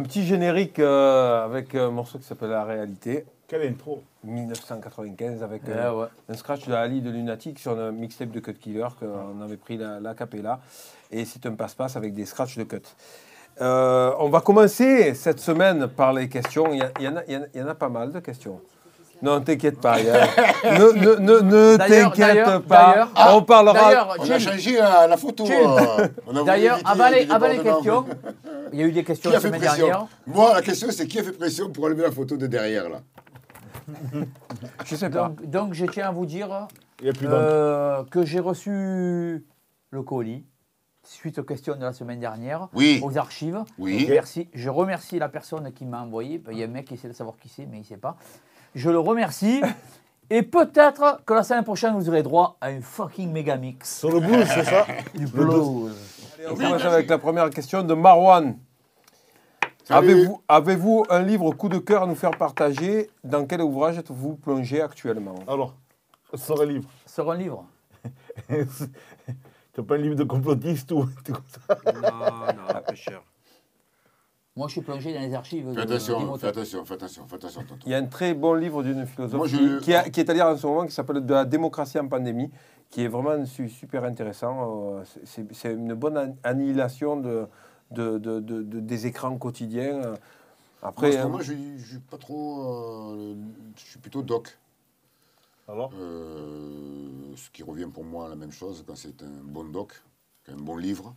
Un petit générique euh, avec un morceau qui s'appelle La Réalité, Quelle intro 1995, avec Ouais, euh, ouais. un scratch de Ali de Lunatic sur un mixtape de Cut Killer, qu'on avait pris la, la capella. Et c'est un passe-passe avec des scratchs de cut. Euh, on va commencer cette semaine par les questions. Il y, a- il y en a, il y en a- il y en a pas mal de questions. Non, t'inquiète pas. ne ne, ne, ne t'inquiète pas. d'ailleurs- on parlera. D'ailleurs, On a changé la, la photo. Euh, d'ailleurs, éviter avant les, questions, il y a eu des questions la semaine pression dernière. Moi, la question, c'est qui a fait pression pour enlever la photo de derrière, là Je sais pas. Donc, donc, je tiens à vous dire euh, que j'ai reçu le colis suite aux questions de la semaine dernière Oui. aux archives. Oui. Merci. Je remercie la personne qui m'a envoyé. Il y a un mec qui essaie de savoir qui c'est, mais il ne sait pas. Je le remercie. Et peut-être que la semaine prochaine, vous aurez droit à un fucking méga mix. Sur le blues, c'est ça Du blues. Allez, on commence avec la première question de Marwan. Avez-vous un livre coup de cœur à nous faire partager Dans quel ouvrage êtes-vous plongé actuellement Alors, sors un livre. Sur un livre. Tu pas un livre de complotiste ou tout ça Non, non, peu cher. Moi, je suis plongé dans les archives. Fais de attention, fais attention, fais attention, fais attention, tonton. Il y a un très bon livre d'une philosophe Moi, je- qui, qui a- qui est à lire en ce moment qui s'appelle De la démocratie en pandémie, qui est vraiment su- super intéressant. Euh, c'est- une bonne an- annihilation de, de- de- de- de- des écrans quotidiens. Après, Moi, euh, moi, je je suis pas trop. euh, je suis plutôt doc. Alors Euh, ce qui revient pour moi à la même chose quand c'est un bon doc, un bon livre.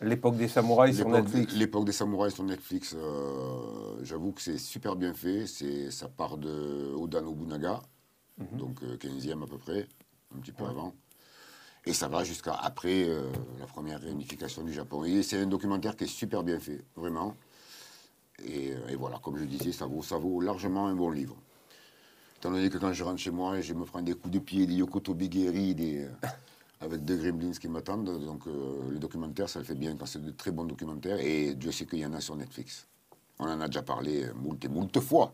L'époque des samouraïs sur Netflix. l'époque des samouraïs sur Netflix, euh, j'avoue que c'est super bien fait. C'est, ça part de Oda Nobunaga, Mhm. donc euh, 15e à peu près, un petit peu avant. Et ça va jusqu'à après euh, la première réunification du Japon. Et c'est un documentaire qui est super bien fait, vraiment. Et, euh, et voilà, comme je disais, ça vaut, ça vaut largement un bon livre. Étant donné que quand je rentre chez moi, je me prends des coups de pied, des Yoko Bigeri, des, euh, avec deux gremlins qui m'attendent. Donc euh, le documentaire, ça le fait bien quand c'est de très bons documentaires. Et Dieu sait qu'il y en a sur Netflix. On en a déjà parlé moult et moult fois.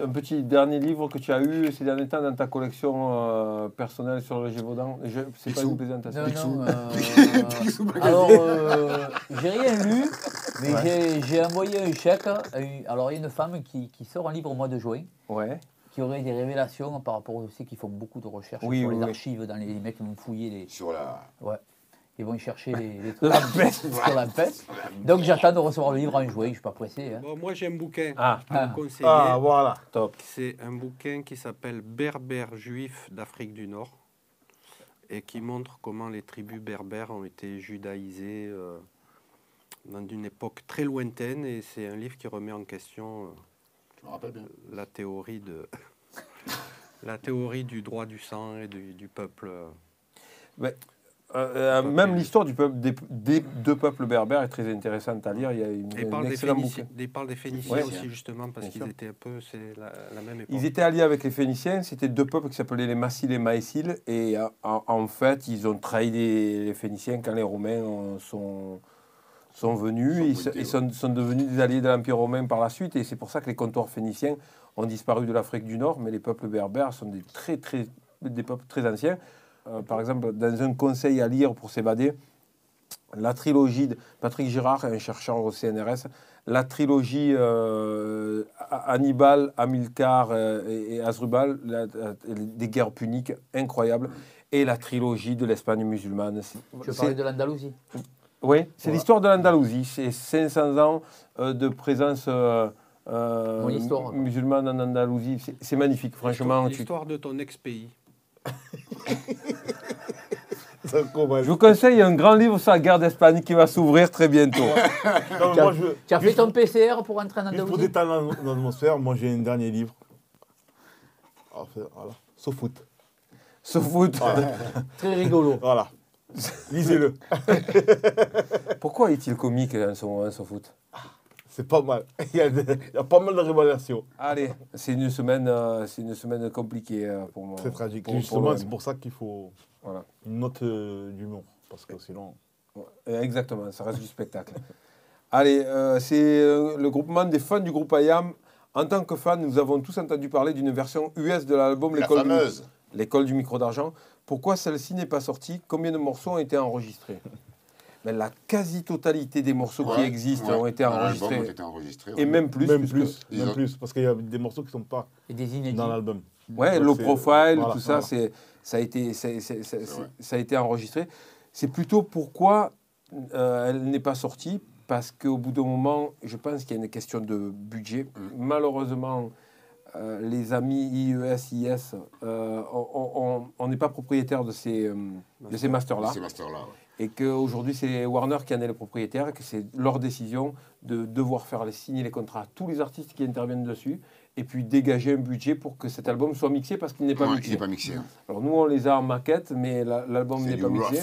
Un petit dernier livre que tu as eu ces derniers temps dans ta collection euh, personnelle sur le Gévaudan. Je- C'est pas une plaisantation. Non, non, euh, alors, euh, j'ai rien lu, mais j'ai- j'ai envoyé un chèque. à une- alors, il y a une femme qui, qui sort un livre au mois de juin, Ouais. Qui aurait des révélations par rapport aux aussi qui font beaucoup de recherches Oui, sur oui, les oui. archives, dans les, les mecs qui vont fouiller les. Sur la. Ouais. Ils vont y chercher les, les trucs La peste. sur la peste. Donc, j'attends de recevoir le livre en juin, je ne suis pas pressé. hein. Bon, moi, j'ai un bouquin Ah, à Ah. vous conseiller. Ah, voilà. top. C'est un bouquin qui s'appelle Berbères juifs d'Afrique du Nord et qui montre comment les tribus berbères ont été judaïsées euh, dans une époque très lointaine. Et c'est un livre qui remet en question euh, la théorie de la théorie du droit du sang et du, du peuple. euh. Euh, euh, même l'histoire du peuple, des, des deux peuples berbères est très intéressante à lire. Il y a une, Et un parle des Phéniciens, bouquin. des- parle des Phéniciens Ouais. aussi justement parce qu'ils étaient un peu c'est la, la même époque. Ils étaient alliés avec les Phéniciens. C'était deux peuples qui s'appelaient les Massiles et Maïsiles. Et en, en fait, ils ont trahi les, les Phéniciens quand les Romains sont, sont venus. Sont ils sont, sont devenus des alliés de l'Empire romain par la suite. Et c'est pour ça que les comptoirs phéniciens ont disparu de l'Afrique du Nord. Mais les peuples berbères sont des, très, très, des peuples très anciens. Euh, par exemple, dans un conseil à lire pour s'évader, la trilogie de Patrick Girard, un chercheur au CNRS, la trilogie euh, Hannibal, Hamilcar euh, et, et Asdrubal, la- la- des guerres puniques incroyables, et la trilogie de l'Espagne musulmane. Tu veux parler de l'Andalousie? Oui, c'est Voilà. l'histoire de l'Andalousie. C'est 500 ans euh, de présence euh, euh, histoire, musulmane en Andalousie. C'est- magnifique, franchement. tu- L'histoire de ton ex-pays. Je vous conseille un grand livre sur la guerre d'Espagne qui va s'ouvrir très bientôt. Non, Tu as- moi, je, Tu as fait ton PCR pour entrer en Juste pour Andalousie détendre l'atmosphère, moi j'ai un dernier livre. Ah, fait- Voilà. Sauf foot. Ce foot. Très rigolo. Voilà. Lisez-le. Pourquoi est-il comique hein, son, son foot? C'est pas mal. Il y, a des- il y a pas mal de révélations. Allez, c'est une semaine, euh, c'est une semaine compliquée euh, pour moi. Très tragique. Pour- Justement, c'est pour ça qu'il faut Voilà. une note euh, d'humour. Parce que sinon. Exactement, ça reste du spectacle. Allez, euh, c'est euh, le groupement des fans du groupe IAM. En tant que fans, nous avons tous entendu parler d'une version US de l'album du. L'école du micro d'argent. Pourquoi celle-ci n'est pas sortie Combien de morceaux ont été enregistrés mais la quasi-totalité des morceaux qui existent ouais. ont été enregistrés. ont été enregistrés, Et même plus. même plus, même ont- plus, parce qu'il y a des morceaux qui ne sont pas Et des inédits. dans l'album. Ouais, Donc low profile, voilà, tout ça, voilà. c'est, ça, a été, c'est- c'est- c'est- vrai. ça a été enregistré. C'est plutôt pourquoi euh, elle n'est pas sortie, parce qu'au bout d'un moment, je pense qu'il y a une question de budget. Mm. Malheureusement, euh, les amis IES, IS, euh, on- n'est pas propriétaire de ces, euh, de ces masters-là. Ces masters-là, ouais. Et qu'aujourd'hui, c'est Warner qui en est le propriétaire, et que c'est leur décision de devoir faire les, signer les contrats à tous les artistes qui interviennent dessus, et puis dégager un budget pour que cet album soit mixé, parce qu'il n'est pas Ouais, mixé. il n'est pas mixé. hein. Alors nous, on les a en maquette, mais la- l'album n'est pas rough. mixé.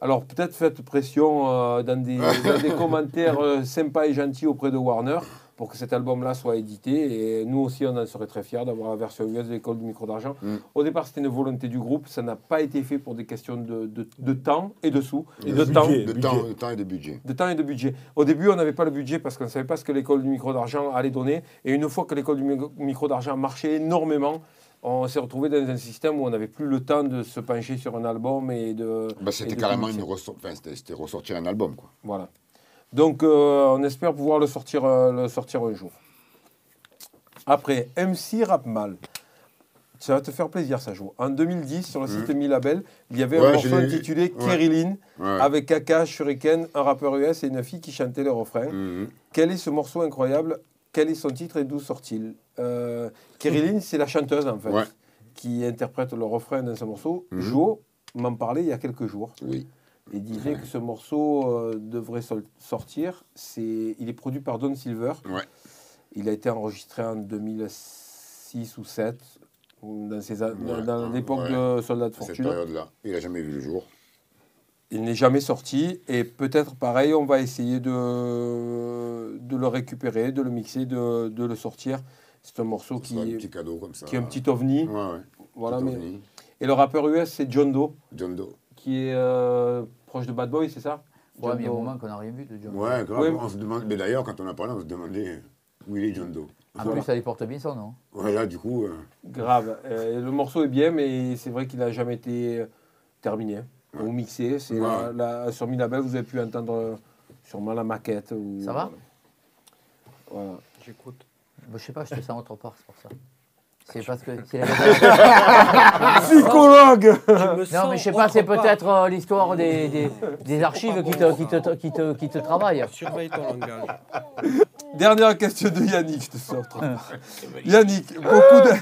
Alors peut-être faites pression euh, dans, des, dans des commentaires sympas et gentils auprès de Warner pour que cet album-là soit édité. Et nous aussi, on en serait très fiers d'avoir la version US de l'école du micro d'argent. Mm. Au départ, c'était une volonté du groupe. Ça n'a pas été fait pour des questions de, de- de temps et de sous. Et de de temps, budget. De temps, de temps et de budget. de temps et de budget. Au début, on n'avait pas le budget parce qu'on ne savait pas ce que l'école du micro d'argent allait donner. Et une fois que l'école du mi- micro d'argent marchait énormément, on s'est retrouvé dans un système où on n'avait plus le temps de se pencher sur un album et de. Bah, c'était carrément une mixer. ressor- enfin, c'était, c'était ressortir un album. Quoi. Voilà. Donc, euh, on espère pouvoir le sortir, euh, le sortir un jour. Après, MC Rap Mal. Ça va te faire plaisir, ça joue. En 2010, sur le site Mi Label, il y avait un. Ouais, morceau intitulé Ouais. Avec Kaka, Shuriken, un rappeur US et une fille qui chantait le refrain. Mhm. Quel est ce morceau incroyable? Quel est son titre et d'où sort-il? Euh, c'est la chanteuse, en fait, qui interprète le refrain dans ce morceau. Mhm. Joe m'en parlait il y a quelques jours. Oui. Il disait que ce morceau euh, devrait sortir. C'est, il est produit par Don Silver. Ouais. Il a été enregistré en 2006 ou 2007, dans, Ouais, dans l'époque de Soldat de À cette Fortune. période-là, il n'a jamais vu le jour. Il n'est jamais sorti. Et peut-être pareil, on va essayer de, de le récupérer, de le mixer, de, de le sortir. C'est un morceau un qui, petit cadeau comme ça. qui est un petit ovni. Voilà, Petit mais... ovni. Et le rappeur US, c'est John Doe, John Doe. Qui est euh, proche de Bad Boy, c'est ça Ouais, John mais il y a un Doe. moment qu'on n'a rien vu de John. Ouais, grave. Ouais. On se demande... Mais d'ailleurs, quand on a parlé, on se demandait où il est John Doe. En Voilà. plus, ça lui porte bien son nom. Ouais, là, du coup, euh, Grave. Euh, le morceau est bien, mais c'est vrai qu'il n'a jamais été terminé hein, ou mixé. C'est Ouais. la- la- sur Minabel, vous avez pu entendre euh, sûrement la maquette. Ou, Ça va? Voilà. J'écoute. Bon, je sais pas, je te sens autre part, c'est pour ça. C'est parce que. c'est la- Psychologue Non, mais je sais pas, c'est peut-être euh, l'histoire des, des, des archives qui te, qui, te, qui, te, qui te travaillent. Surveille ton langage. Dernière question de Yannick, je te sors. Yannick, beaucoup de...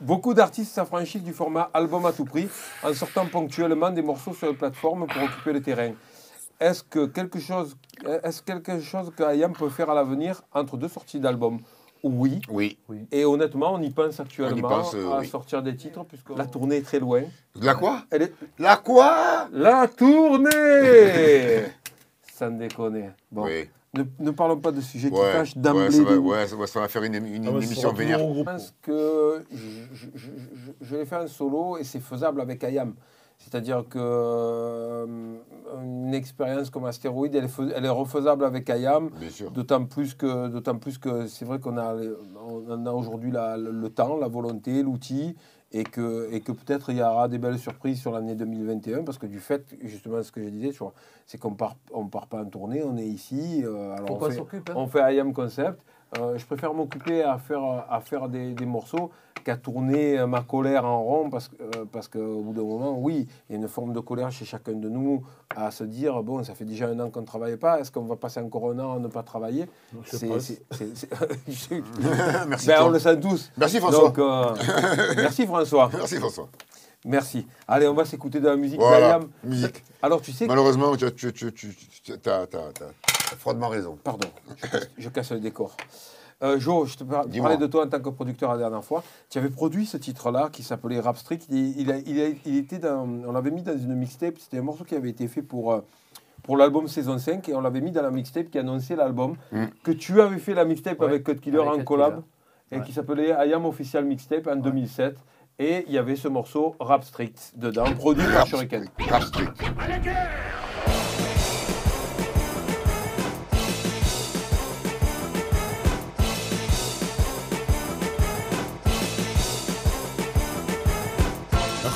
Beaucoup d'artistes s'affranchissent du format album à tout prix en sortant ponctuellement des morceaux sur les plateformes pour occuper le terrain. Est-ce que quelque chose, est-ce quelque chose que IAM peut faire à l'avenir entre deux sorties d'album Oui. oui. Et honnêtement, on y pense actuellement pense, euh, à oui. sortir des titres puisque la tournée est très loin. La quoi? Elle est La quoi? La tournée. Sans déconner. Bon, Oui. ne, ne parlons pas de sujets qui Ouais, fâchent ouais, d'emblée. ça va, des- ouais, ça va, ça va faire une, une- Ah une émission vénère. Je groupe. pense que je, je, je, je- je l'ai fait en solo et c'est faisable avec IAM. C'est-à-dire que euh, une expérience comme Astéroïde, elle elle est refaisable avec IAM. D'autant plus que, d'autant plus que c'est vrai qu'on a, on a aujourd'hui la- le, temps, la volonté, l'outil, et que, et que peut-être il y aura des belles surprises sur l'année 2021, parce que du fait, justement, ce que je disais, c'est qu'on part, on part pas en tournée, on est ici. euh, alors Pourquoi on fait, s'occupe hein? on fait IAM Concept. Euh, je préfère m'occuper à faire, à faire des, des morceaux qu'à tourner euh, ma colère en rond parce, que euh, parce qu'au bout d'un moment, oui, il y a une forme de colère chez chacun de nous à se dire bon, ça fait déjà un an qu'on ne travaille pas, est-ce qu'on va passer encore un an à ne pas travailler? C'est- Merci, Ben, on le sent tous. Merci François. Donc, euh, merci François. Merci François. Merci. Allez, on va s'écouter de la musique Voilà, musique. Alors, tu sais, que- Malheureusement, tu as, tu, tu, froidement raison. Pardon, je casse, je casse le décor. Euh, Jo, je te par- Dis-moi. parlais de toi en tant que producteur la dernière fois. Tu avais produit ce titre-là qui s'appelait Rap Strict. Il, il a- il a- il était dans, on l'avait mis dans une mixtape. C'était un morceau qui avait été fait pour, euh, pour l'album saison 5 et on l'avait mis dans la mixtape qui annonçait l'album. Mm. Que tu avais fait la mixtape Ouais, avec Cut Killer avec en Cut collab Killer. et Ouais. qui s'appelait I Am Official Mixtape en 2007. Et il y avait ce morceau Rap Strict dedans, produit par Shuriken. Rap strict.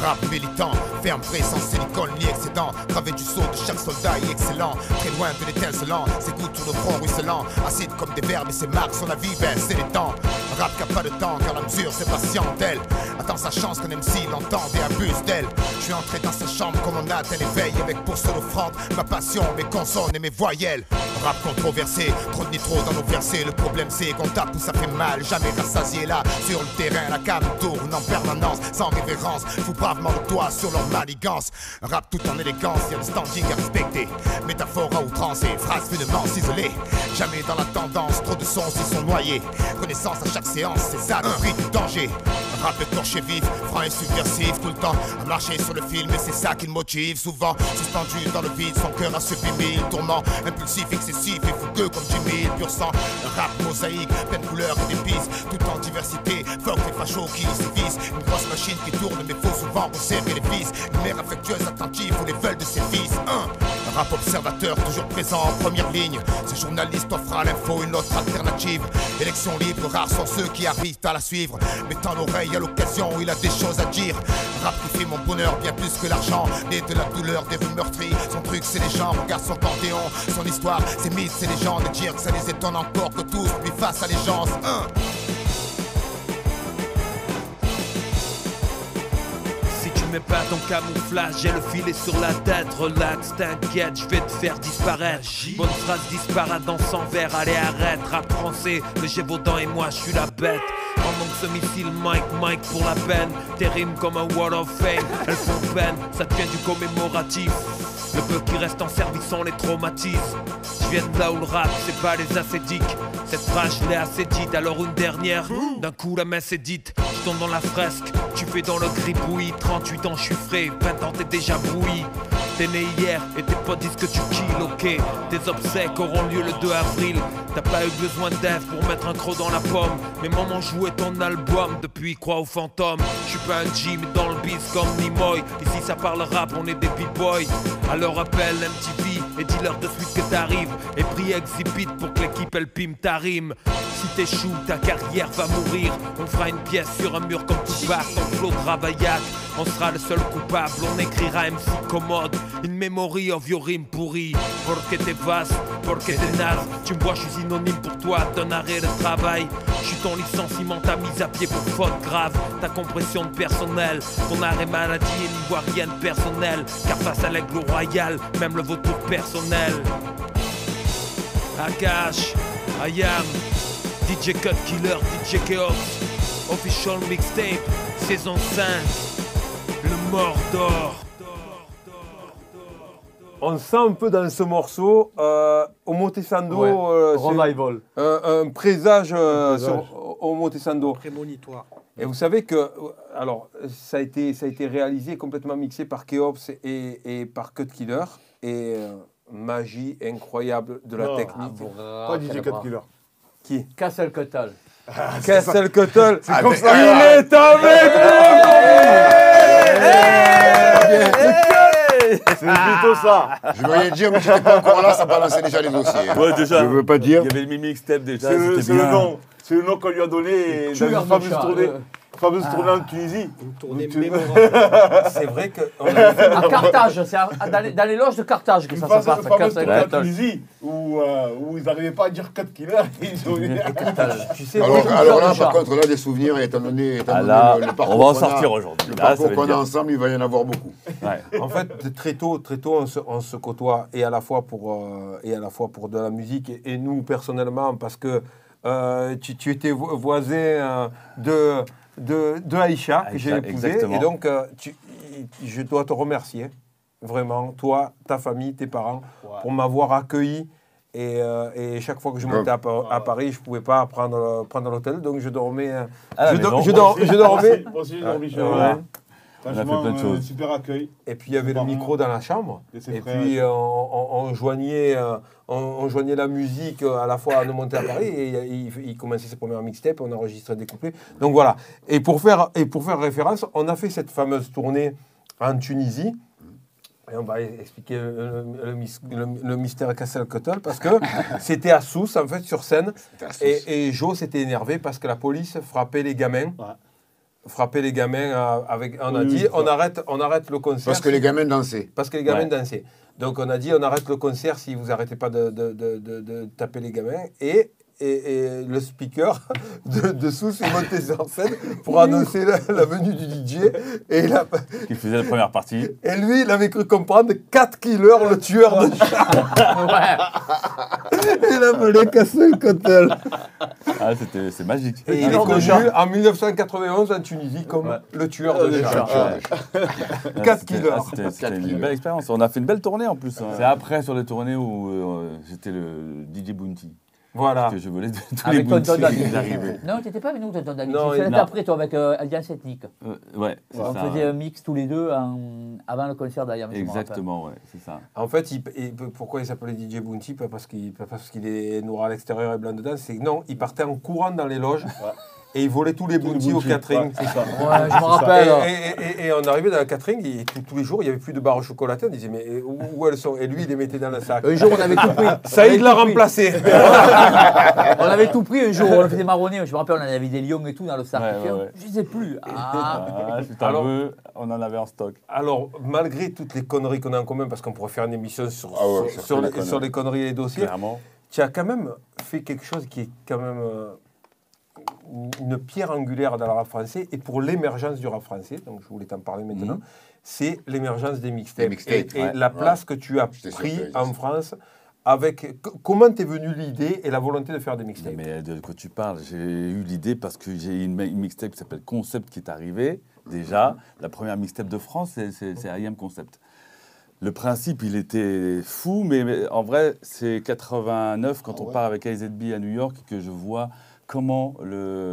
Rap militant, ferme sans silicone ni excédent. Gravé du saut de chaque soldat est excellent. Très loin de l'étincelant, ses gouttes sur le front ruisselant. Acide comme des verbes et ses marques sur la vie, ben c'est les temps. Rap qui a pas de temps, car la mesure c'est patient d'elle. Attends sa chance qu'un MC l'entende et abuse d'elle. Je suis entré dans sa chambre comme on a tel éveil avec pour seule offrande ma passion, mes consonnes et mes voyelles. Rap controversé, trop de nitro dans nos versets. Le problème c'est qu'on tape où ça fait mal, jamais rassasié là. Sur le terrain, la cam tourne en permanence, sans révérence. Fous bravement le sur leur manigance. Rap tout en élégance, y'a le standing à respecter. Métaphore à outrance et phrases finement ciselées. Jamais dans la tendance, trop de sons s'y sont noyés. Connaissance à chaque séance, c'est ça le prix du danger. Rap écorché vif, franc et subversif tout le temps. À marcher sur le film et c'est ça qui le motive. Souvent suspendu dans le vide, son cœur a subi mille tourments. Impulsif, excessif et fougueux comme Jimmy, pur sang. Rap mosaïque, pleine de couleurs et d'épices. Tout en diversité, fuck les fachos qui sévissent. Une grosse machine qui tourne mais faut souvent resserrer les vis. Une mère affectueuse, attentive les veulent de ses fils. Un rap observateur, toujours présent en première ligne. Ce journaliste offrira l'info, une autre alternative. Élection libre, rares sont ceux qui arrivent à la suivre. Mettant l'oreille à l'occasion où il a des choses à dire. Rap qui fait mon bonheur bien plus que l'argent. Né de la douleur des rues meurtries. Son truc, c'est les gens, regarde son panthéon. Son histoire, ses mythes, ses légendes. Dire que ça les étonne encore que tous lui fassent allégeance. Un. Mets pas ton camouflage, j'ai le filet sur la tête. Relax, t'inquiète, je vais te faire disparaître. Bonne phrase disparaît dans son verre, allez arrête. Rap français, le Gévaudan et moi, je suis la bête. Pendant que ce missile Mike, Mike pour la peine. Tes rimes comme un wall of fame, elles font peine, ça devient du commémoratif. Le peu qui reste en service, on les traumatise. Je viens de là où le rap, c'est pas les acédiques. Cette phrase, je l'ai assez alors une dernière. D'un coup, la messe est dite. Dans la fresque, tu fais dans le gribouillis. 38 ans, je suis frais, 20 ans, t'es déjà brouilli. T'es né hier et tes potes disent que tu kills, ok. Tes obsèques auront lieu le 2 avril. T'as pas eu besoin d'aide pour mettre un croc dans la pomme. Mais maman jouait ton album depuis croix au fantôme. Je suis pas un mais dans le biz comme Nimoy. Ici ça parle rap, on est des b-boys. Alors appelle MTV et dis-leur de suite que t'arrives. Et prie Exhibit pour que l'équipe elle pime ta rime. Si t'échoues, ta carrière va mourir. On fera une pièce sur un mur comme Tupac, ton flow de Ravaillac. On sera le seul coupable, on écrira MC commode. Une memory of your rime pourri. Porque te vas, porque te naze. Tu me vois, je suis synonyme pour toi d'un arrêt de travail. Je suis ton licenciement, ta mise à pied pour faute grave. Ta compression de personnel, ton arrêt maladie et l'ivoirienne personnelle. Car face à l'aigle royal, même le vautour personnel. Akash, Ayam, DJ Cut Killer, DJ Chaos, Official Mixtape, saison 5, le Mordor. On sent un peu dans ce morceau euh, Omotesando, Ouais. euh, Revival. euh, un présage, euh, Un présage. sur. Prémonitoire. Et vous savez que, euh, alors, ça a été, ça a été réalisé, complètement mixé par Keops et, et par Cut Killer. Et euh, magie incroyable de la technique. Pas DJ Cut Killer. Qui Castle Cuttle. Castle Cuttle. C'est comme Il ça. est avec C'est plutôt ça. Je veux rien dire, mais j'étais pas encore là, ça balançait déjà les dossiers. Ouais, déjà. Je veux pas dire. Il y avait le mixtape déjà. C'est le, nom. C'est le nom qu'on lui a donné dans Tueur une de fameuse chat, tournée, fameuse en Tunisie. Une tournée Tu- mémorable. C'est vrai fait À Carthage, c'est à- à- dans, les, dans les loges de Carthage que Une ça se passe. fameuse Castle tournée en. Tunisie où, euh, où ils n'arrivaient pas à dire Cut Killer. Ils ont Tu sais, Alors, alors là, par contre, là, des souvenirs, étant donné, étant Ah donné là, le, le parcours on va en sortir aujourd'hui. Le parcours qu'on a ensemble, il va y en avoir beaucoup. Ouais. En fait, très tôt, très tôt, on se, on se côtoie et à la fois pour euh, et à la fois pour de la musique et, et nous personnellement parce que euh, tu, tu étais vo- voisin euh, de de, de Aïcha que j'ai Aïcha, épousé exactement. et donc euh, tu- je dois te remercier vraiment toi, ta famille, tes parents pour m'avoir accueilli. Et, euh, et chaque fois que je montais à, Pa- à Paris, je ne pouvais pas prendre, prendre l'hôtel, donc je dormais. euh, la je, do- maison. je dor- je dormais. Moi aussi, j'ai dormi chez Ouais. moi. On a fait plein de euh, choses. super accueil. Et puis il y avait le micro dans la chambre. Et puis euh, on, joignait, euh, on, on joignait la musique à la fois à nous monter à Paris et il, il commençait ses premières mixtapes, on enregistrait des couplets. Donc voilà. Et pour faire, et pour faire référence, on a fait cette fameuse tournée en Tunisie. Et on va expliquer le, le- le mis- le- le mystère Castle Cuttle parce que c'était à Sousse, en fait, sur scène. Et, et Joe s'était énervé parce que la police frappait les gamins Ouais. Frapper les gamins à- avec. On a Oui, dit, on arrête, on arrête le concert. Parce que les gamins dansaient. Parce que les gamins Ouais. dansaient. Donc on a dit, on arrête le concert si vous arrêtez pas de, de- de- de- de taper les gamins. Et, et, et le speaker de, dessous s'est monté sur scène pour annoncer la, la venue du DJ. Et, il a- Qui faisait la première partie. et lui, il avait cru comprendre 4 killers, le tueur de chat. il a fallu casser le cotel. Ah, c'était, c'est magique. Et il est tueur de connu en 1991 en Tunisie comme Ouais. le tueur de chat. Ah, Quatre c'était- killers. ah, C'était, c'était une belle expérience. On a fait une belle tournée en plus. hein. C'est après sur les tournées où euh, j'étais le DJ Bounty. Voilà. Que je volais de tous Avec les arrivaient. Non, tu n'étais pas avec nous, Tonton Dani. Non, Tu faisais non. après, toi, avec euh, Alliance Ethnique. Euh, ouais, c'est On ça. faisait un mix tous les deux en- avant le concert d'Ayam. me. Exactement, ouais, c'est ça. En fait, il- il- pourquoi il s'appelait DJ Bounty? Pas parce qu'il pas parce qu'il est noir à l'extérieur et blanc dedans. C'est que non, il partait en courant dans les loges et il volait tous les Bounty au catering. ouais, ça. Ouais, je me Et, rappelle. et- et- et on arrivait dans le catering et tous, tous les jours, il n'y avait plus de barres chocolatées. On disait, mais où, où elles sont? Et lui, il les mettait dans le sac. Un jour, on avait tout pris. Saïd l'a remplacé. On avait tout pris un jour, on le faisait marronner. Je me rappelle, on avait des lions et tout dans le sac. Ouais, ouais, ouais. Je ne sais plus. Ah. Ah, Alors- veux, on en avait en stock. Alors, malgré toutes les conneries qu'on a en commun, parce qu'on pourrait faire une émission sur, Ah ouais, sur, les les, conneries. sur les conneries et les dossiers, Clairement. tu as quand même fait quelque chose qui est quand même euh, une pierre angulaire dans le rap français et pour l'émergence du rap français, donc je voulais t'en parler maintenant, Mhm. c'est l'émergence des mixtapes. Et, et ouais. la place que tu as pris en. France avec... Comment t'es venue l'idée et la volonté de faire des mixtapes? Mais de quoi tu parles? J'ai eu l'idée parce que j'ai une, une mixtape qui s'appelle Concept qui est arrivée. Déjà, la première mixtape de France, c'est- c'est c'est I Am Concept. Le principe, il était fou, mais, mais en vrai, c'est 89 quand Ah on ouais. part avec AZB à New York que je vois comment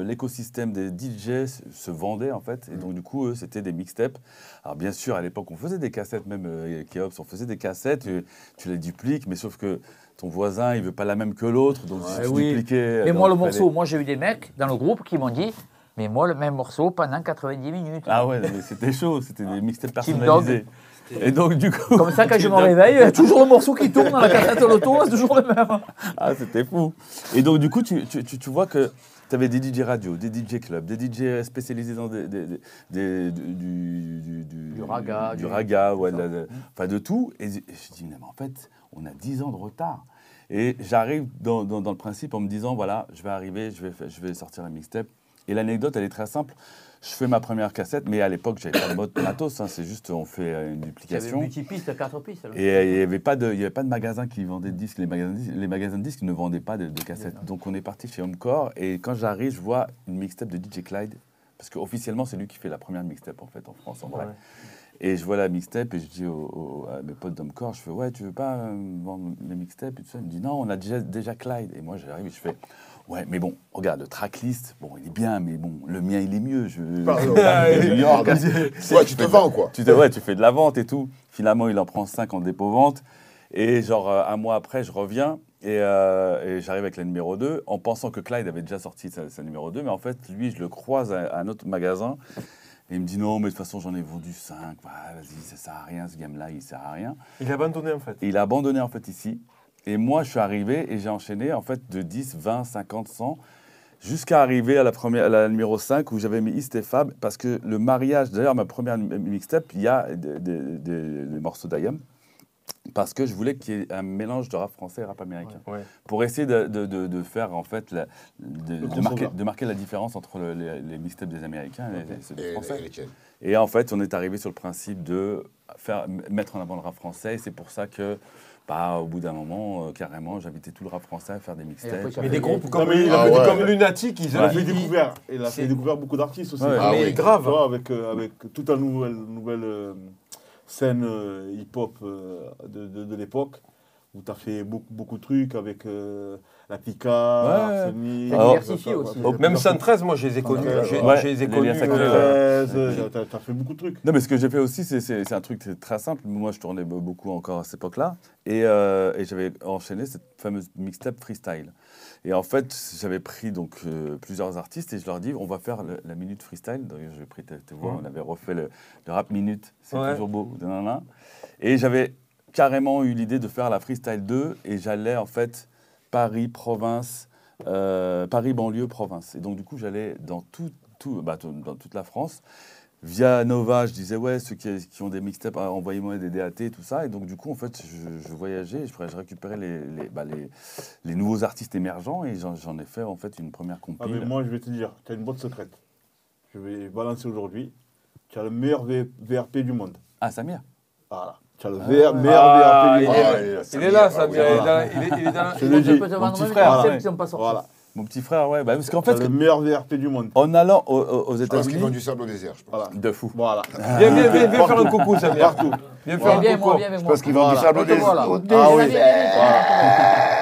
l'écosystème des DJ se- vendait en fait. Et donc du coup, eux, c'était des mixtapes. Alors bien sûr, à l'époque, on faisait des cassettes, même euh, Keops, on faisait des cassettes, tu, tu les dupliques, mais sauf que ton voisin, il veut pas la même que l'autre, donc si Ouais, tu oui. dupliquais... Et donc moi, le fallait- morceau, moi j'ai eu des mecs dans le groupe qui m'ont dit Mais moi, le même morceau pendant 90 minutes. Ah ouais, mais c'était chaud, c'était des mixtapes Team personnalisés. Et donc du coup, Comme ça, quand je me réveille, il y a toujours le morceau qui tourne dans la cassette auto, c'est toujours le même. ah, c'était fou. Et donc du coup, tu, tu, tu- vois que tu avais des DJ radio, des DJ clubs, des DJ spécialisés dans des, des- des- des- du, du, du, du- raga, du raga, ouais, de la- de- enfin de tout. Et je je dis, mais en fait, on a 10 ans de retard. Et j'arrive dans, dans- dans le principe en me disant, voilà, je vais arriver, je vais, je vais sortir la mixtape. Et l'anecdote, elle est très simple. Je fais ma première cassette, mais à l'époque, j'avais pas de mode matos. hein, c'est juste, on fait euh, une Il y avait duplication. multipiste, 4 pistes. Et euh, il n'y avait, pas de- y avait pas de magasin qui vendait de disques. Les magasins, de disques- les magasins de disques ne vendaient pas de, de cassettes. Donc on est parti chez Homecore. Et quand j'arrive, je vois une mixtape de DJ Clyde. Parce qu'officiellement, c'est lui qui fait la première mixtape en fait en France, en vrai. Ouais. Et je vois la mixtape et je dis au- au- à mes potes d'Homecore, je fais Ouais, tu veux pas euh, vendre mes mixtapes et tout ça? Il me dit Non, on a déjà, déjà Clyde. Et moi, j'arrive et je fais Ouais, mais bon, regarde, le tracklist, bon, il est bien, mais bon, le mien, il est mieux. Je, Pardon. Ouais, tu te vends, quoi. tu, te- ouais, tu fais de la vente et tout. Finalement, il en prend 5 en dépôt-vente. Et genre, euh, un mois après, je reviens et, euh, et j'arrive avec la numéro 2 en pensant que Clyde avait déjà sorti sa, sa numéro 2. Mais en fait, lui, je le croise à, à un autre magasin. Et il me dit non, mais de toute façon, j'en ai vendu 5. vas-y, ça sert à rien, ce game-là, il sert à rien. Il a abandonné en fait. Et il a abandonné en fait ici. Et moi, je suis arrivé et j'ai enchaîné en fait de 10, 20, 50, 100 jusqu'à arriver à la, première, à la numéro 5 où j'avais mis East et Fab parce que le mariage, d'ailleurs ma première mi- mixtape, il y a des, des- des- des morceaux d'Ayam parce que je voulais qu'il y ait un mélange de rap français et rap américain Ouais. pour essayer de, de- de- de faire en fait la- de, de crossover. marquer, de marquer la différence entre le- les, les mixtapes des Américains et ceux des Français. et en fait, on est arrivé sur le principe de faire, mettre en avant le rap français. Et c'est pour ça que, bah, au bout d'un moment, euh, carrément, j'invitais tout le rap français à faire des mixtapes. Mais fait des des- groupes comme, Non, mais il a comme- fait- comme Lunatic, ils Il a ont fait ils- découvert. Il a fait découvert beaucoup d'artistes aussi. Ouais, Ah mais oui. grave. Avec, euh, avec toute la nouvelle, nouvelle euh, scène euh, hip-hop euh, de, de, de l'époque, où tu as fait beaucoup, beaucoup de trucs avec euh, la Pika, Ouais. Arsenic, diversifié aussi. Même ça, 113, moi je les ai connus. Ouais, j'ai- ouais. Je les ai Les connus. liens sacrés, euh, ouais. 113, euh, t'as- fait beaucoup de trucs. Non, mais ce que j'ai fait aussi, c'est- c'est c'est un truc très simple. Moi, je tournais be- beaucoup encore à cette époque-là. Et, euh, et j'avais enchaîné cette fameuse mixtape freestyle. Et en fait, j'avais pris donc euh, plusieurs artistes et je leur dis on va faire le- la minute freestyle. D'ailleurs, j'ai pris tes, voix, Ouais. on avait refait le, le rap minute. C'est Ouais. toujours beau. Et j'avais carrément eu l'idée de faire la freestyle 2 et j'allais en fait Paris, province, euh, Paris, banlieue, province. Et donc, du coup, j'allais dans tout- tout, bah, dans toute la France. Via Nova, je disais, ouais, ceux qui, qui ont des mixtapes, ah, envoyez-moi des DAT, tout ça. Et donc, du coup, en fait, je, je voyageais, je, je récupérais les, les, bah, les, les nouveaux artistes émergents et j'en ai fait, en fait, une première Ah, compile. mais moi, je vais te dire, tu as une boîte secrète. Je vais balancer aujourd'hui. Tu as le meilleur VRP du monde. Ah, Samir? Voilà. Tu as le VR meilleur Ah, du il monde. est- Ah, il est là, Il est là, Samir, Samir. Il est dans- il est- il est dans- Je le dis. peux te vendre petit frère, qui pas. Voilà. Mon petit frère, ouais. Bah, parce qu'en fait, le meilleur VRP du monde. en allant aux, aux- Je pense qu'ils vendent États-Unis, du sable au désert, je pense. Voilà. de fou. Voilà. Viens, viens, viens, viens faire un coucou, Samir. Partout. Viens faire Viens, un viens, moi, coucou. Je pense qu'ils vendent du Voilà. sable au désert. voilà. Ah oui.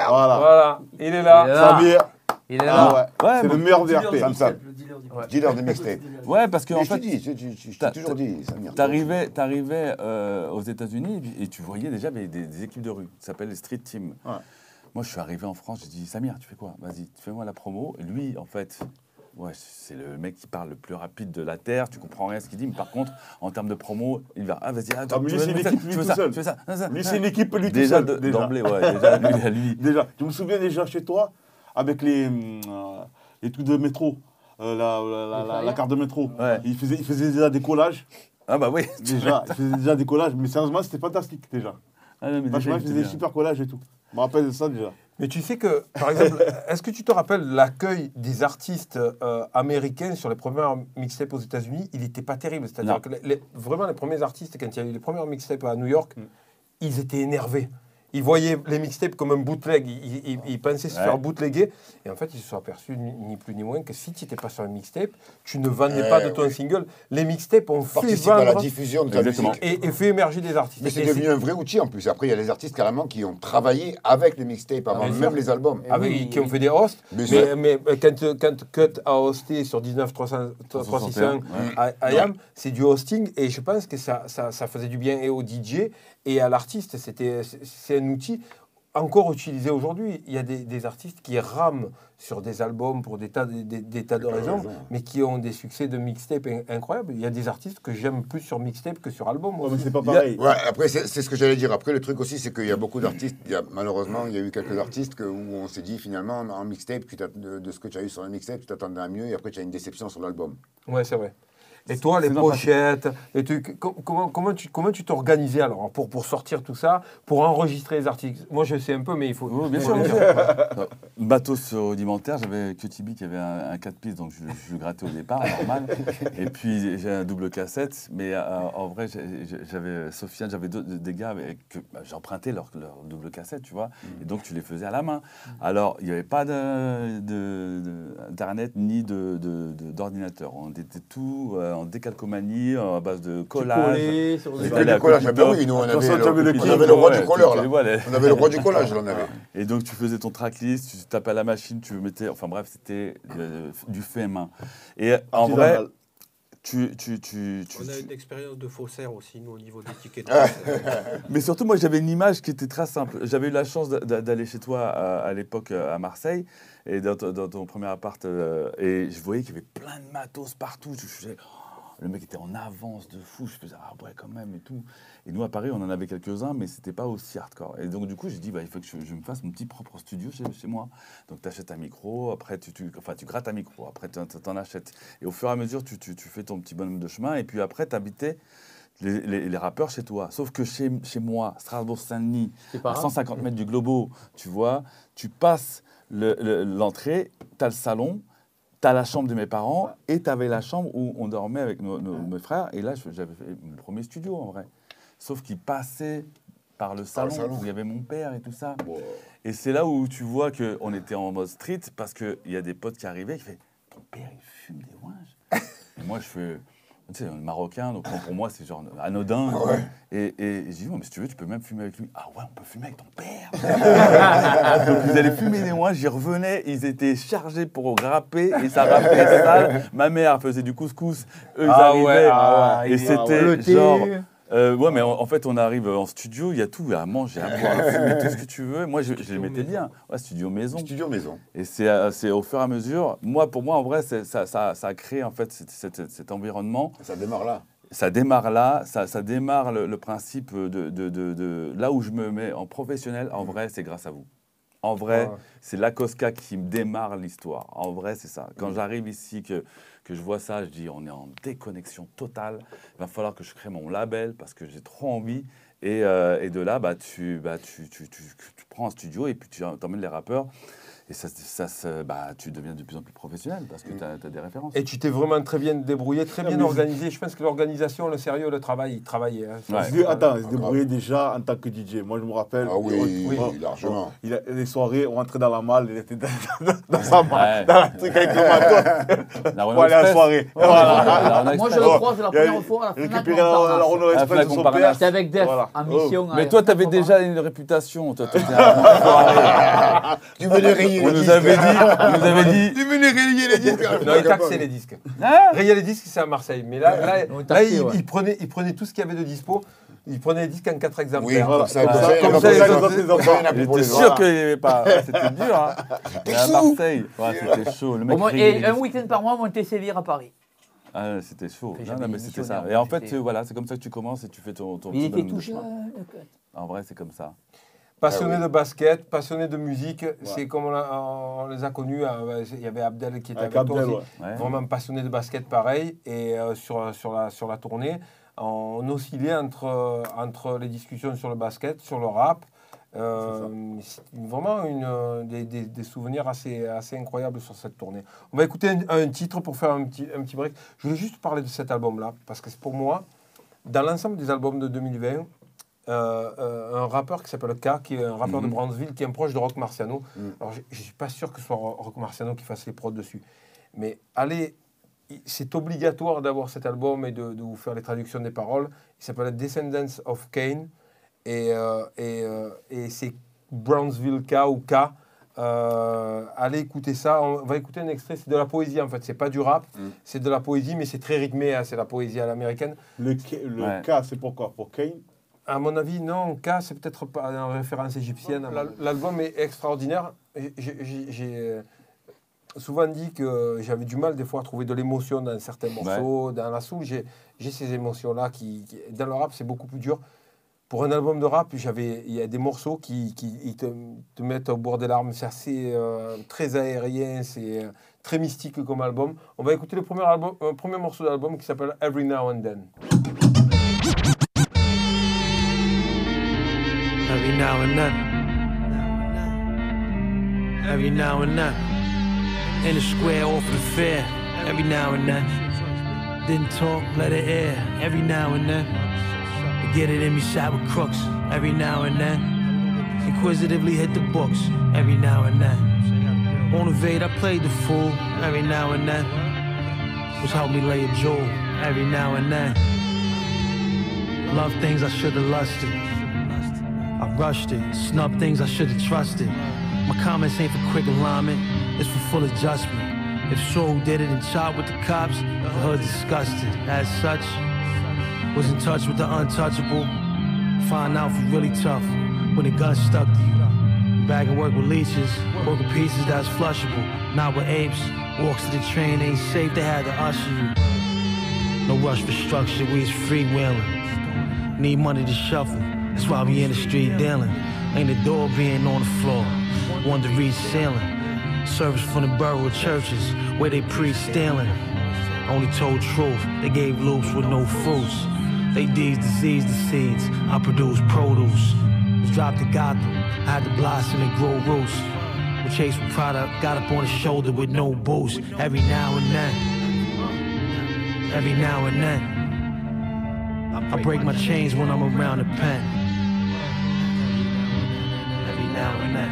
Voilà. Voilà, il est Il est là. là. Samir. Il est Ah là. ouais. Ouais, C'est le meilleur VRP. Sam Sam. Ouais. Dealer de mixtape. Ouais, parce qu'en Mais je te fait, je, t'ai toujours dit, Samir. T'arrivais, t'arrivais euh, aux États-Unis et, tu voyais déjà des, des- des équipes de rue. Ça s'appelle les street teams. Ouais. Moi, je suis arrivé en France, j'ai dit Samir, tu fais quoi? Vas-y, fais-moi la promo. Et lui, en fait, ouais, c'est le mec qui parle le plus rapide de la terre. Tu comprends rien à ce qu'il dit, mais par contre, en termes de promo, il va ah vas-y, attends, Ah, tu lui, veux- c'est une fais ça, équipe, tu lui, veux tout ça, seul. tu veux ça, ça. Lui, c'est une équipe, lui tout déjà seul. de- déjà. d'emblée, ouais, déjà lui. Déjà, je me souviens déjà chez toi, avec les, hum, euh, les trucs de métro, euh, la, la- la- la- la carte de métro. Ouais. Il, faisait, il faisait déjà des collages. Ah bah oui. Déjà, il faisait déjà des collages, mais sérieusement, c'était fantastique déjà. Ah, non, mais déjà, Franchement, il faisait des super collages et tout. Je me rappelle de ça déjà. Mais tu sais que, par exemple, est-ce que tu te rappelles l'accueil des artistes euh, américains sur les premières mixtapes aux États-Unis? Il n'était pas terrible. C'est-à-dire que les- les- vraiment, les premiers artistes, quand il y a eu les premières mixtapes à New York, Mm. ils étaient énervés. Ils voyaient les mixtapes comme un bootleg. Ils, ils- ils pensaient se Ouais. faire bootleguer. Et en fait, ils se sont aperçus, ni, ni plus ni moins, que si tu n'étais pas sur un mixtape, tu ne vendais pas de ton single. Les mixtapes ont fait à la diffusion de Exactement. musique. et, et fait émerger des artistes. Mais c'est devenu un vrai outil en plus. Après, il y a les artistes carrément qui ont travaillé avec les mixtapes avant bien même les albums. Ah oui, qui ont fait des hosts. Mais Mais, c'est- mais, quand, quand Cut a hosté sur 19 300 361 ouais. à, à IAM, c'est du hosting et je pense que ça, ça, ça faisait du bien et au DJ et à l'artiste. C'était, c'est- un outil encore utilisé aujourd'hui. Il y a des, des artistes qui rament sur des albums pour des tas, de- des, des tas de raisons, raison. mais qui ont des succès de mixtape in- incroyables. Il y a des artistes que j'aime plus sur mixtape que sur album. mais c'est pas Il y a- pareil. Ouais, après, c'est c'est ce que j'allais dire. Après, le truc aussi, c'est qu'il y a beaucoup d'artistes. il y a- Malheureusement, il y a eu quelques artistes que- où on s'est dit, finalement, en mixtape, tu de, de ce que tu as eu sur le mixtape, tu t'attendais à mieux et après, tu as une déception sur l'album. Ouais, c'est vrai. Et toi, les pochettes, les trucs, com- comment, comment tu comment tu t'organisais alors pour, pour sortir tout ça, pour enregistrer les articles? Moi, je sais un peu, mais il faut. Oui, bien sûr, dire. sûr. Matos rudimentaire, j'avais QTB qui avait un, un 4 pistes, donc je, je le grattais au départ, normal. Et puis j'ai un double cassette, mais euh, en vrai, j'avais Sofiane, j'avais d'autres- des gars avec que bah, j'empruntais leur, leur double cassette, tu vois, et donc tu les faisais à la main. Alors, il n'y avait pas de- de- de- d'Internet ni de- de- de- d'ordinateur. On était tout euh, en décalcomanie, à base de collage. sur ah ben oui, nous, on avait, le, on avait roi Ouais, du tu- colleur, tu là. les vois, les- On avait le roi du collage, là, on avait. Et donc tu faisais ton tracklist, tu tapais à la machine, tu mettais. Enfin bref, c'était euh, du fait main. Et en vrai, tu. tu, tu, tu- On a tu- une expérience de faussaire aussi, nous, au niveau des tickets. de. Mais surtout, moi, j'avais une image qui était très simple. J'avais eu la chance d'a- d'a- d'aller chez toi à, à l'époque euh, à Marseille, et dans, ton- dans ton premier appart, euh, et je voyais qu'il y avait plein de matos partout. Je oh, le mec était en avance de fou. Je faisais, ah ouais, quand même, et tout. Et nous, à Paris, on en avait quelques-uns, mais c'était pas aussi hardcore. Et donc, du coup, j'ai dit, bah, il faut que je, je me fasse mon petit propre studio chez, chez moi. Donc, tu achètes un micro, après, tu, tu- enfin, tu grattes un micro, après, tu en achètes. Et au fur et à mesure, tu, tu- tu fais ton petit bonhomme de chemin, et puis après, tu habitais les, les- les rappeurs chez toi. Sauf que chez, chez moi, Strasbourg-Saint-Denis, à grave. 150 mètres du Globo, tu vois, tu passes le- le- l'entrée, tu as le salon, tu as la chambre de mes parents, et tu avais la chambre où on dormait avec nos, nos- mes frères. Et là, j'avais fait mon premier studio, en vrai. Sauf qu'il passait par le salon, où il y avait mon père et tout ça. Et c'est là où tu vois qu'on était en mode street, parce qu'il y a des potes qui arrivaient, qui font Ton père, il fume des ouinges Et moi, je fais. Tu sais, marocain, donc pour moi, c'est genre anodin. Ouais. Et, et j'ai dit, mais si tu veux, tu peux même fumer avec lui. Ah ouais, on peut fumer avec ton père. donc ils allaient fumer des ouinges, j'y revenais, ils étaient chargés pour grapper, et ça rappait sale. Ma mère faisait du couscous, eux, ils Ah arrivaient. ouais, ah ouais, et il- c'était genre. Euh, ouais, mais en, en fait, on arrive en studio, il y a tout à manger, à boire, à fumer, tout ce que tu veux. Moi, je, je les mettais maison. bien. Ouais, studio maison. Studio maison. Et c'est euh, c'est au fur et à mesure. Moi, pour moi, en vrai, ça, ça, ça a créé en fait cet, cet- cet environnement. Ça démarre là. Ça démarre là, ça, ça démarre le, le principe de, de, de- de- là où je me mets en professionnel. En vrai, c'est grâce à vous. En vrai, Ouais. c'est la Cosca qui me démarre l'histoire. En vrai, c'est ça. Quand j'arrive ici, que, que je vois ça, je dis on est en déconnexion totale. Il va falloir que je crée mon label parce que j'ai trop envie. Et, euh, et de là, bah, tu, bah, tu, tu, tu, prends un studio et puis tu emmènes les rappeurs. Et ça, ça, bah, tu deviens de plus en plus professionnel parce que tu as, des références. Et tu t'es vraiment très bien débrouillé, très bien mais- organisé. Je pense que l'organisation, le sérieux, le travail, il travaillait. hein. Ouais. Attends, il se débrouillait déjà en tant que DJ. Moi, je me rappelle. Ah oui, oui, on- largement. Il a, les soirées, on rentrait dans la malle, il était dans, dans- dans sa malle, Ouais. dans la truc avec le matos La pour aller à la soirée. Ouais, Voilà. la Moi, je le croise la Il a première fois à la la, la. Renault Ah, Express de son père. C'était avec Def, en mission. Mais toi, tu avais déjà une réputation. Tu venais rayer On nous avait dit, on nous avait dit Tu venais rayer les disques. Non, il taxait les disques. Hein Rayer les disques, c'est à Marseille. Mais là, il, il prenait, il prenait tout ce qu'il y avait de dispo. Il prenait les disques en quatre Oui, exemplaires. comme ça, Comme ça, comme ça, les autres, les enfants. il J'étais sûr qu'il n'y avait pas. C'était dur, hein. Mais à Marseille, c'était chaud. Le mec Et un week-end par mois, monter sévir à Paris. Ah, c'était chaud. Non, mais c'était ça. Et en fait, euh, voilà, c'est comme ça que tu commences et tu fais ton. ton Il petit était tout de chemin. jeune. En vrai, c'est comme ça. Passionné Ah oui. de basket, passionné de musique. C'est comme on, a- on les a connus. hein, Il y avait Abdel qui était Avec toi Abdel, aussi. ouais. Ouais. Vraiment passionné de basket, pareil. Et euh, sur, sur, la, sur la tournée, on oscillait entre, entre les discussions sur le basket, sur le rap. Euh, vraiment une, des, des- des souvenirs assez, assez incroyables sur cette tournée. On va écouter un, un titre pour faire un petit, un petit break. Je voulais juste parler de cet album-là, parce que c'est pour moi, dans l'ensemble des albums de 2020, euh, euh, un rappeur qui s'appelle K, qui est un rappeur de Mhm. Brownsville, qui est un proche de Rock Marciano. Mhm. Alors, je ne suis pas sûr que ce soit Ro- Rock Marciano qui fasse les prods dessus. Mais allez, c'est obligatoire d'avoir cet album et de, de vous faire les traductions des paroles. Il s'appelle Descendants of Cain. Et, euh, et, euh, et c'est Brownsville K ou K. Euh, allez écouter ça. On va écouter un extrait. C'est de la poésie en fait. C'est pas du rap. Mhm. C'est de la poésie, mais c'est très rythmé. hein. C'est la poésie à l'américaine. Le, K- le Ouais. K, c'est pourquoi? Pour Kane À mon avis, non. K, c'est peut-être pas en référence égyptienne. L'al- L'album est extraordinaire. J'ai- euh, souvent dit que j'avais du mal des fois à trouver de l'émotion dans certains morceaux. Dans la soul, j'ai ces émotions-là. Qui, qui- dans le rap, c'est beaucoup plus dur. Pour un album de rap, j'avais, il y a des morceaux qui, qui te, te mettent au bord des larmes. C'est assez euh, très aérien, c'est euh, très mystique comme album. On va écouter le premier, album, premier morceau d'album qui s'appelle Every Now and Then. Every now and then. Every now and then. In the square off the fair. Every now and then. Didn't talk, let it air. Every now and then. To get it in me side with crooks. Every now and then. Inquisitively hit the books. Every now and then. On evade, I played the fool. Every now and then. Was help me lay a jewel. Every now and then. Love things I should have lusted. I rushed it, snubbed things I should have trusted. My comments ain't for quick alignment, it's for full adjustment. If so, who did it and shot with the cops, the hood's disgusted. As such, was in touch with the untouchable. Find out for really tough when the gun stuck to you. Back and work with leeches, work with pieces that's flushable. Not with apes, walks to the train ain't safe, they had to usher you. No rush for structure, we is freewheeling. Need money to shuffle. That's why we in the street dealing. Ain't the door being on the floor. One to reach ceiling. Service from the borough churches where they preach stealing. Only told truth. They gave loops with no fruits. They deeds disease the seeds. I produce produce. Was dropped to Gotham. I had to blossom and grow roots. We chase with product. Got up on the shoulder with no boost. Every now and then. Every now and then. I break my chains when I'm around the pen. And then.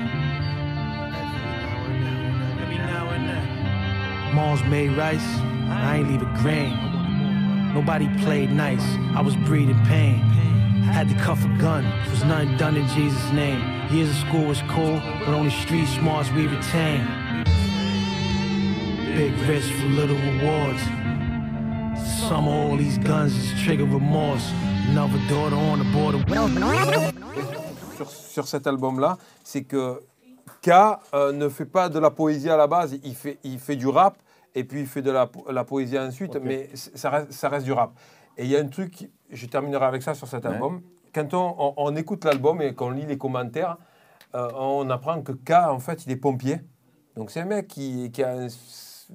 Every now and then. Mom's made rice, I ain't leave a grain. Nobody played nice, I was breathing pain. Had to cuff a gun, was nothing done in Jesus' name. Years of school was cool, but only street smarts we retain. Big risk for little rewards. Some of all these guns is trigger remorse. Another daughter on the border. Sur, sur cet album-là, c'est que K euh, ne fait pas de la poésie à la base, il fait, il fait du rap et puis il fait de la, po- la poésie ensuite, mais ça reste, ça reste du rap. Et il y a un truc, je terminerai avec ça sur cet Ouais. album. Quand on, on- on écoute l'album et qu'on lit les commentaires, euh, on apprend que K, en fait, il est pompier. Donc c'est un mec qui, qui a un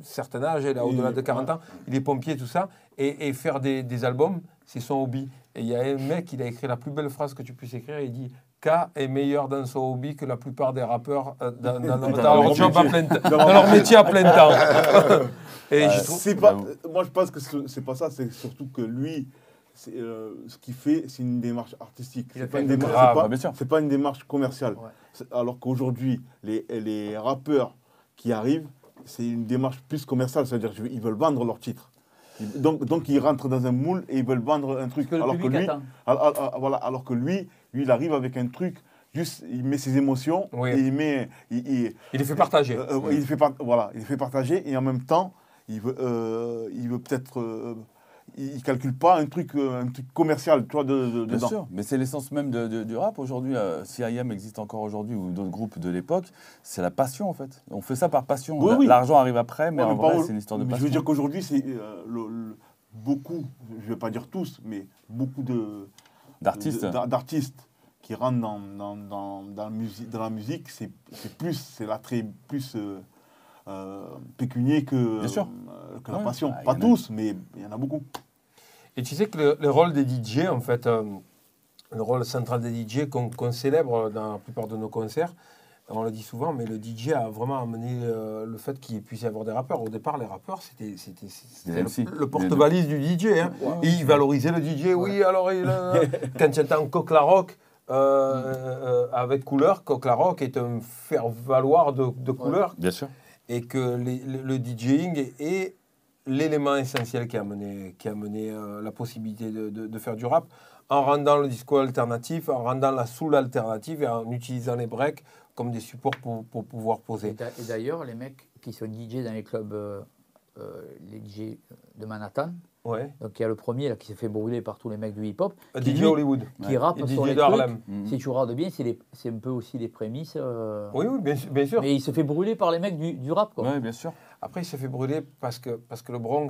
certain âge, il a au-delà de 40 ans, il est pompier, tout ça. Et, et faire des, des albums, c'est son hobby. Et il y a un mec, il a écrit la plus belle phrase que tu puisses écrire, il dit K est meilleur dans son hobby que la plupart des rappeurs euh, dans, dans leur, dans leur leur job à métier. plein temps, Dans dans leur leur métier à plein temps. et je trouve... C'est pas, moi, je pense que ce- c'est pas ça, c'est surtout que lui, euh, ce qu'il fait, c'est une démarche artistique. C'est pas, c'est pas- bah, une démarche commerciale. Ouais. Alors qu'aujourd'hui, les, les rappeurs qui arrivent, c'est une démarche plus commerciale, c'est-à-dire qu'ils veulent vendre leur titre. Ils- Donc, donc ils rentrent dans un moule et ils veulent vendre un truc. que alors, que lui, alors, alors que lui, lui, il arrive avec un truc, juste, il met ses émotions Oui. et il met. il- il- Il les fait partager. euh, euh, il fait par- voilà, il fait partager et en même temps, il veut, euh, il veut peut-être, euh, il, il calcule pas un truc, un truc commercial, tu vois, de, de- Bien dedans. sûr, mais c'est l'essence même de- de- du rap aujourd'hui. euh, si IAM existe encore aujourd'hui ou d'autres groupes de l'époque, c'est la passion en fait. On fait ça par passion. Oui, oui. L'argent arrive après, mais Ouais, en mais vrai, c'est une histoire de passion. Je veux dire qu'aujourd'hui, c'est euh, beaucoup, je vais pas dire tous, mais beaucoup de D'artistes. qui rentrent dans, dans, dans, dans la musique, dans la musique, c'est c'est plus, c'est l'attrait plus euh, euh, pécunier que, Bien sûr. euh, que la passion. Ah, pas a. tous, mais il y en a beaucoup. Et tu sais que le, le rôle des DJ, en fait, euh, le rôle central des DJ qu'on qu'on célèbre dans la plupart de nos concerts, on le dit souvent, mais le DJ a vraiment amené euh, le fait qu'il puisse y avoir des rappeurs. Au départ, les rappeurs, c'était le, le porte-valise du DJ. Hein. Et il valorisait le DJ, oui, alors il, euh, quand tu entends Coq La Rock, euh, euh, avec couleur, Coq La Rock est un faire-valoir de, de couleur Bien sûr. et que les- le, le DJing est, l'élément essentiel qui a amené, qui a la possibilité de, de- de faire du rap en rendant le disco alternatif, en rendant la soul alternative et en utilisant les breaks comme des supports pour, pour pouvoir poser. et d'ailleurs, les mecs qui sont DJ dans les clubs, euh, euh, les DJ de Manhattan, Ouais. donc il y a le premier là, qui s'est fait brûler par tous les mecs du hip-hop, Euh, qui, DJ lui, Hollywood. qui Ouais. rappe sur DJ les trucs. Harlem. Mhm. Si tu regardes bien, c'est un peu aussi les prémices. euh, Oui, oui, bien, sûr- bien sûr. Mais il se fait brûler par les mecs du, du rap, quoi. Oui, bien sûr. Après, il s'est fait brûler parce que, parce que le Bronx,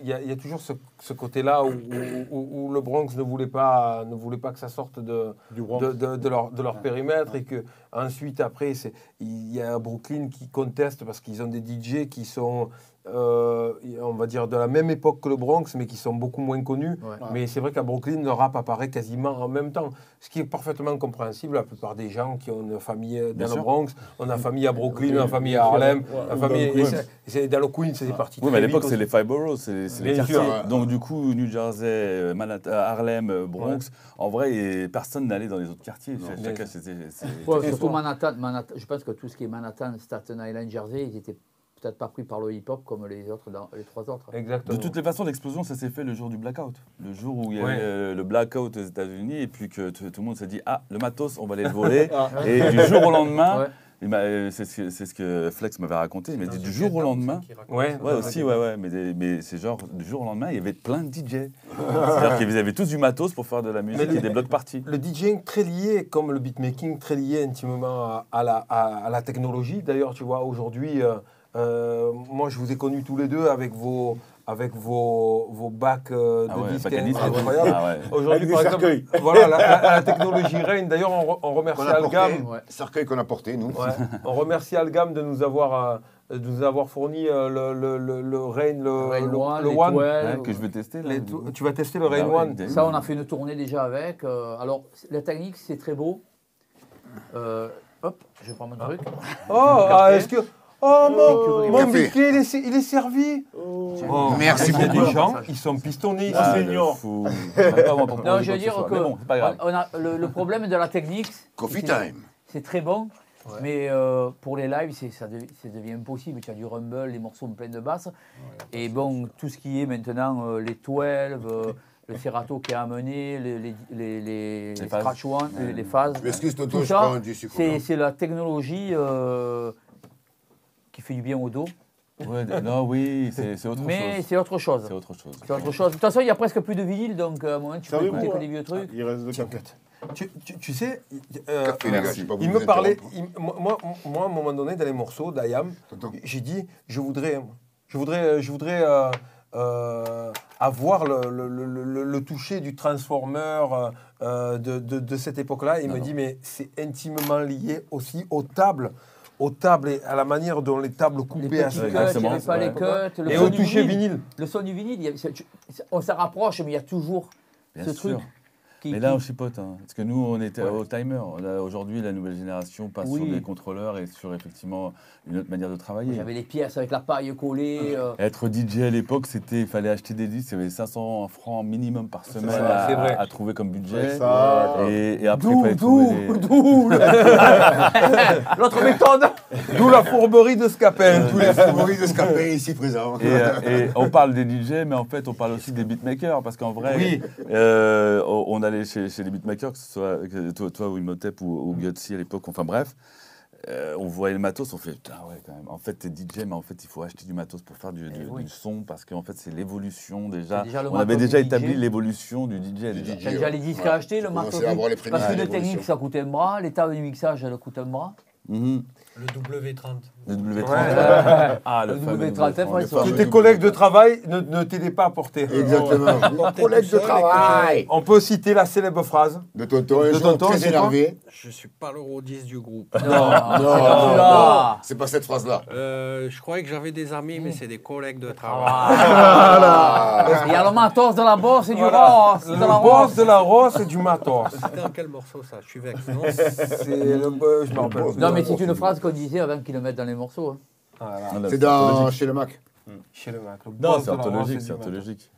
il y a, il y a toujours ce, ce côté-là où, où- où- où le Bronx ne voulait, pas, ne voulait pas que ça sorte de, de, de- de leur, de leur périmètre et que ensuite après il y a Brooklyn qui conteste parce qu'ils ont des DJ qui sont euh, on va dire de la même époque que le Bronx mais qui sont beaucoup moins connus Ouais. mais c'est vrai qu'à Brooklyn le rap apparaît quasiment en même temps ce qui est parfaitement compréhensible la plupart des gens qui ont une famille dans Bien le sûr. Bronx on a famille à Brooklyn on a famille à Harlem Ouais, une ou famille dans le et Queens. c'est- c'est dans le Queens c'est parti Oui, mais à l'époque, c'est les five boroughs, c'est c'est les quartiers. Donc, du coup, New Jersey, euh, Manhattan, Harlem, euh, Bronx, en vrai, et personne n'allait dans les autres quartiers. Chacun, c'était. Ouais, surtout Manhattan. Je pense que tout ce qui est Manhattan, Staten Island, Jersey, ils étaient peut-être pas pris par le hip-hop comme les autres, dans, les trois autres. exactement De toutes les façons, l'explosion, ça s'est fait le jour du blackout. Le jour où il y avait Ouais. euh, le blackout aux États-Unis, et puis que tout le monde s'est dit Ah, le matos, on va aller le voler. Ah. et du jour au lendemain, Ouais. euh, c'est ce, que- c'est ce que Flex m'avait raconté, il m'a dit du jour au lendemain. ouais, Ouais, aussi, ouais, ouais, mais, mais c'est genre, du jour au lendemain, il y avait plein de DJ. C'est-à-dire qu'ils avaient tous du matos pour faire de la musique Mais et des blocs parties. Le DJing très lié, comme le beatmaking, très lié intimement à, à la, à- à la technologie. D'ailleurs, tu vois, aujourd'hui, euh, euh, moi, je vous ai connus tous les deux avec vos, avec vos, vos bacs euh, de Ah ouais, disques disques. incroyables. Ah ouais. Aujourd'hui, par exemple, voilà, la, la- la technologie règne. D'ailleurs, on, re- on remercie porté, Algam. Ouais. cercueil qu'on a porté, nous. Ouais, on remercie Algam de nous avoir, euh, de nous avoir fourni euh, le, le, le, le Rain, le, Rain le- One, le les One. 12, Ouais, que je veux tester. Là, tu vas tester le Rain Ah ouais, One. Ça, on a fait une tournée déjà avec. euh, alors, la technique, c'est très beau. Euh, hop, je prends mon truc. Oh, ah, est-ce que. Oh, mon, mon Café. Il est, il est servi. Oh, Merci Il y a beaucoup. des gens, ils sont pistonnés ici. Ah, le senior. fou. Même pas moi pour Non, je veux dire que Mais bon, c'est pas grave. on a le, le problème de la technique. Coffee c'est- time. C'est très bon, mais euh, pour les lives, ça, dev- ça devient impossible. Tu as du rumble, les morceaux pleins de basses. Et bon, tout ce qui est maintenant euh, les 12, euh, le serrato qui est amené, les, les, les, les- les phases. scratch one, les, les phases. Tout je ça, prends du sucre. C'est la technologie euh, qui fait du bien au dos. Ouais, non, oui, c'est autre Mais chose. c'est autre chose. C'est autre chose. C'est autre chose. De toute façon, il n'y a presque plus de vinyle, donc à un moment, tu peux écouter que hein des vieux trucs. Il reste deux cafés. Tu, tu- tu sais, euh, il me parlait, il- moi, moi, à un moment donné, dans les morceaux d'Ayam, j'ai dit, je voudrais, je voudrais, je voudrais euh, euh, avoir le, le- le- le- le toucher du transformer euh, de, de- de cette époque-là. Il Non, me non. dit, mais c'est intimement lié aussi aux tables, aux tables et à la manière dont les tables Les coupaient petits à cuts, ce il n'y avait exactement, pas les cuts. Le Et son au du toucher vinyle. Le son du vinyle, il y a- c'est- tu- on s'en rapproche, mais il y a toujours Bien ce sûr. truc. Qui, Mais là, qui- on chipote. hein. Parce que nous, on était au timer. Là, Aujourd'hui, la nouvelle génération passe Oui. sur des contrôleurs et sur effectivement une autre manière de travailler. J'avais les pièces avec la paille collée. euh, Être DJ à l'époque, c'était, il fallait acheter des disques, il y avait 500 francs minimum par semaine à, c'est vrai. à trouver comme budget. Ça, Et, et après, il D'où, fallait d'où, trouver les... d'où, L'autre méthode d'où la fourberie de Scapin. tous les Maurice de Scapin ici présent. Et, euh, et on parle des DJ, mais en fait, on parle aussi des beatmakers, parce qu'en vrai, Oui. euh, on allait chez, chez les beatmakers, que ce soit que toi, toi ou Imhotep ou, ou Gutsy à l'époque, enfin bref, euh, on voyait le matos, on fait putain, ouais, quand même. En fait, t'es DJ, mais en fait, il faut acheter du matos pour faire du, du- oui. du son, parce qu'en fait, c'est l'évolution déjà. Déjà on avait déjà du établi DJ. l'évolution du DJ. déjà. DJ. T'as déjà les disques Ouais. à acheter, le matos. les Parce que de le l'évolution. technique, ça coûte un bras. Les tables du mixage, elles coûtent un bras. Mhm. Le W30. Le W30. Ouais. Ah, le, Le fameux W30, W30. ouais, ça. Que tes collègues de travail ne, ne t'aidaient pas à porter. Exactement. Mon collègue de travail. On peut citer la célèbre phrase. De tonton, De tonton, très énervé. Je suis pas le rodiste du groupe. Non, Non, c'est pas cette phrase-là. Euh, je croyais que j'avais des amis, mais c'est des collègues de travail. Ah. Il y a le matos de la bosse et du Voilà. rose. Le de la boss de la rose et du matos. C'était dans quel morceau ça? Je suis vexé. Non C'est le. je me rappelle. plus. Non, mais c'est une phrase qu'on disait qu'ils le mettent dans les morceaux. hein. Voilà. Voilà, C'est dans chez le Mac. Chez le Mac. le Non, boss c'est anthologique, c'est anthologique.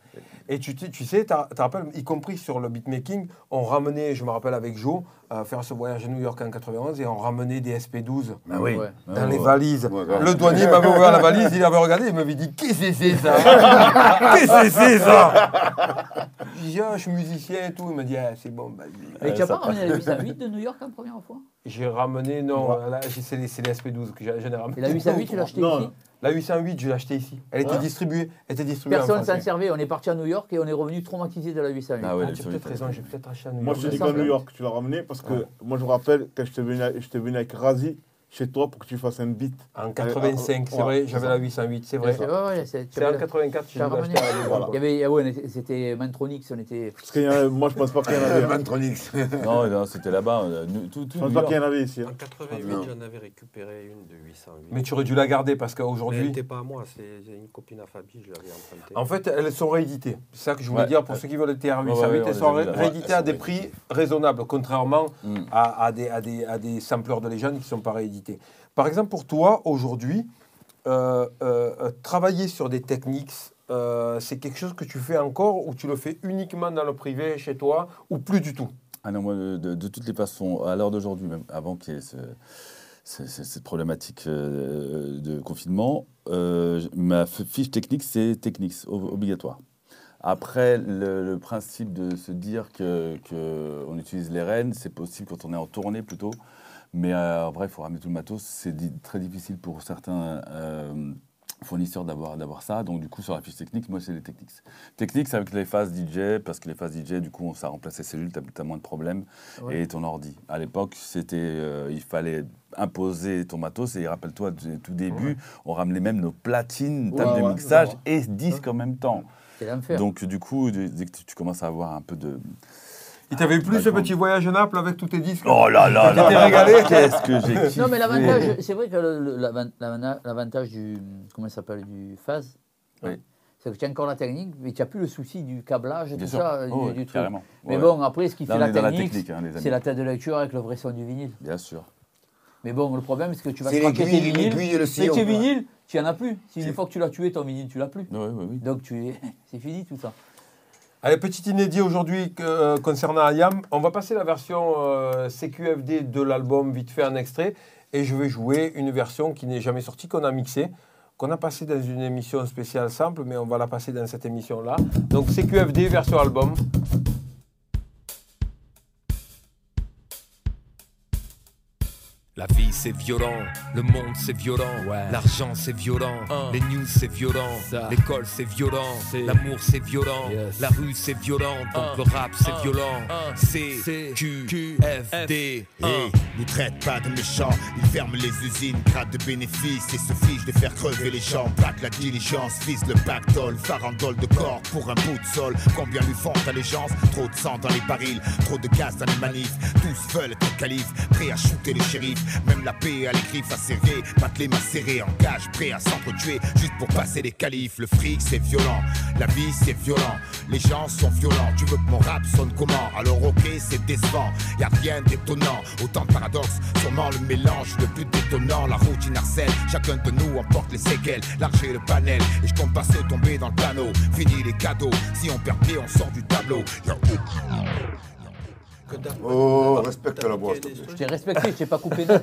Et tu, tu tu sais, tu te rappelles, y compris sur le beatmaking, on ramenait, je me rappelle avec Joe, à faire ce voyage à New York en 91 et on ramenait des SP12 Ah oui. Ouais. dans Ah, les ouais. valises. Ouais, le douanier m'avait ouvert la valise, il avait regardé, il m'avait dit Qu'est-ce que c'est ça? Qu'est-ce que c'est ça? Je dis Ah, je suis musicien et tout. Il m'a dit Ah, c'est bon, vas-y. Mais tu Euh, as pas ramené la 808 de New York en première fois J'ai ramené, non, là, j'ai- c'est les, c'est les SP12 que j'ai ramené. Et la 808, tu l'as acheté Non. ici La 808, je l'ai acheté ici. Elle était Ouais. distribuée. Elle était distribuée Personne s'en français. servait. On est parti à New York et on est revenu traumatisé de la 808. Ah ouais, Ah, tu as peut-être raison, j'ai peut-être acheté à New Moi, York. je te dis qu'à. New York, tu l'as ramené parce que moi, je me rappelle quand je te venais, je te venais avec Razi chez toi pour que tu fasses un beat. En 85, c'est Ouais, vrai, c'est j'avais la 808, c'est vrai. C'est ouais, ouais, c'est- tu C'est en avais- 84, tu j'ai l'as dû ramené. l'acheter à New York. Il y avait, ah ouais, c'était Mantronix, on était. Parce a- moi, je pense pas qu'il y en avait. hein. Mantronics. Non, non, c'était là-bas. euh, nous- Tout, tout Je pense pas qu'il y en avait ici. hein. En 88, Non. j'en avais récupéré une de 808. Mais tu aurais dû la garder parce Mais elle qu'aujourd'hui, n'était pas à moi, c'est une copine à Fabi, je l'avais empruntée. en fait, elles sont rééditées. C'est ça que je voulais Ouais. dire pour ceux qui veulent les TR808. Ouais, ouais, ouais, on elles les sont rééditées à des prix raisonnables, contrairement Mm. à, à des, à, des, à des sampleurs de légende qui ne sont pas réédités. Par exemple, pour toi, aujourd'hui, euh, euh, euh, travailler sur des techniques, c'est quelque chose que tu fais encore ou tu le fais uniquement dans le privé, chez toi, ou plus du tout? Ah moi, de, toutes les façons, à l'heure d'aujourd'hui, même avant qu'il y ait ce- ce- ce- cette problématique de confinement, ma fiche technique, c'est techniques, o- obligatoire. Après, le, principe de se dire que, que utilise les rênes, c'est possible quand on est en tournée plutôt. Mais euh, en vrai, il faut ramener tout le matos. C'est très difficile pour certains euh, fournisseurs d'avoir ça. Donc, du coup, sur la fiche technique, moi, c'est les techniques. Techniques avec les phases DJ, parce que les phases DJ, du coup, ça remplace les cellules, tu as, moins de problèmes. Ouais. Et ton ordi. À l'époque, c'était, euh, il fallait imposer ton matos. Et rappelle-toi, tout début, on ramenait même nos platines, table Ouais, de ouais, mixage et disques en même temps. Donc, du coup, dès que tu commences à avoir un peu de. Il t'avait plu ce petit voyage à Naples avec tous tes disques Oh là là Tu là t'es là, régalé Qu'est-ce que j'ai kiffé Non, mais l'avantage, c'est vrai que l'avantage du. Comment ça s'appelle Du phase. Oui. C'est que tu as encore la technique, mais tu n'as plus le souci du câblage et Bien tout sûr. ça, Oh, du, truc. Mais bon, après, ce qui Là, fait la technique, hein, c'est la tête de lecture avec le vrai son du vinyle. Bien sûr. Mais bon, le problème, c'est que tu vas C'est scratcher tes vinyles. et le sillon. tes vinyles, tu n'en as plus. Si une fois que tu l'as tué, ton vinyle, tu l'as plus. Oui, oui, oui. Donc tu es... c'est fini tout ça. Allez, petit inédit aujourd'hui euh, concernant Ayam. On va passer la version euh, CQFD de l'album vite fait en extrait. Et je vais jouer une version qui n'est jamais sortie, qu'on a mixée, qu'on a passée dans une émission spéciale simple, mais on va la passer dans cette émission-là. Donc CQFD version album. La vie c'est violent, le monde c'est violent, l'argent c'est violent, les news c'est violent, l'école c'est violent, l'amour c'est violent, la rue c'est violent, donc le rap c'est violent. C Q F. D. nous traite pas de méchants. Ils ferment les usines, grattent de bénéfices et se fichent de faire crever les gens. Braque la diligence, vise le pactole, farandole de corps pour un bout de sol. Combien lui font allégeance Trop de sang dans les barils, trop de gaz dans les manifs. Tous veulent être calife, prêts à shooter le shérif. Même la paix à les griffes acérées, les macérés en cage, prêts à s'entretuer juste pour passer les qualifs. Le fric c'est violent, la vie c'est violent, les gens sont violents. Tu veux que mon rap sonne comment? Alors ok, c'est décevant, y a rien d'étonnant. Autant de paradoxes, sûrement le mélange, le plus détonnant. La routine harcèle, chacun de nous emporte les séquelles. L'archer le panel, et je compte pas se tomber dans le panneau. Fini les cadeaux, si on perd pied, on sort du tableau. Oh, respecte la boîte. Je t'ai respecté, je t'ai pas coupé.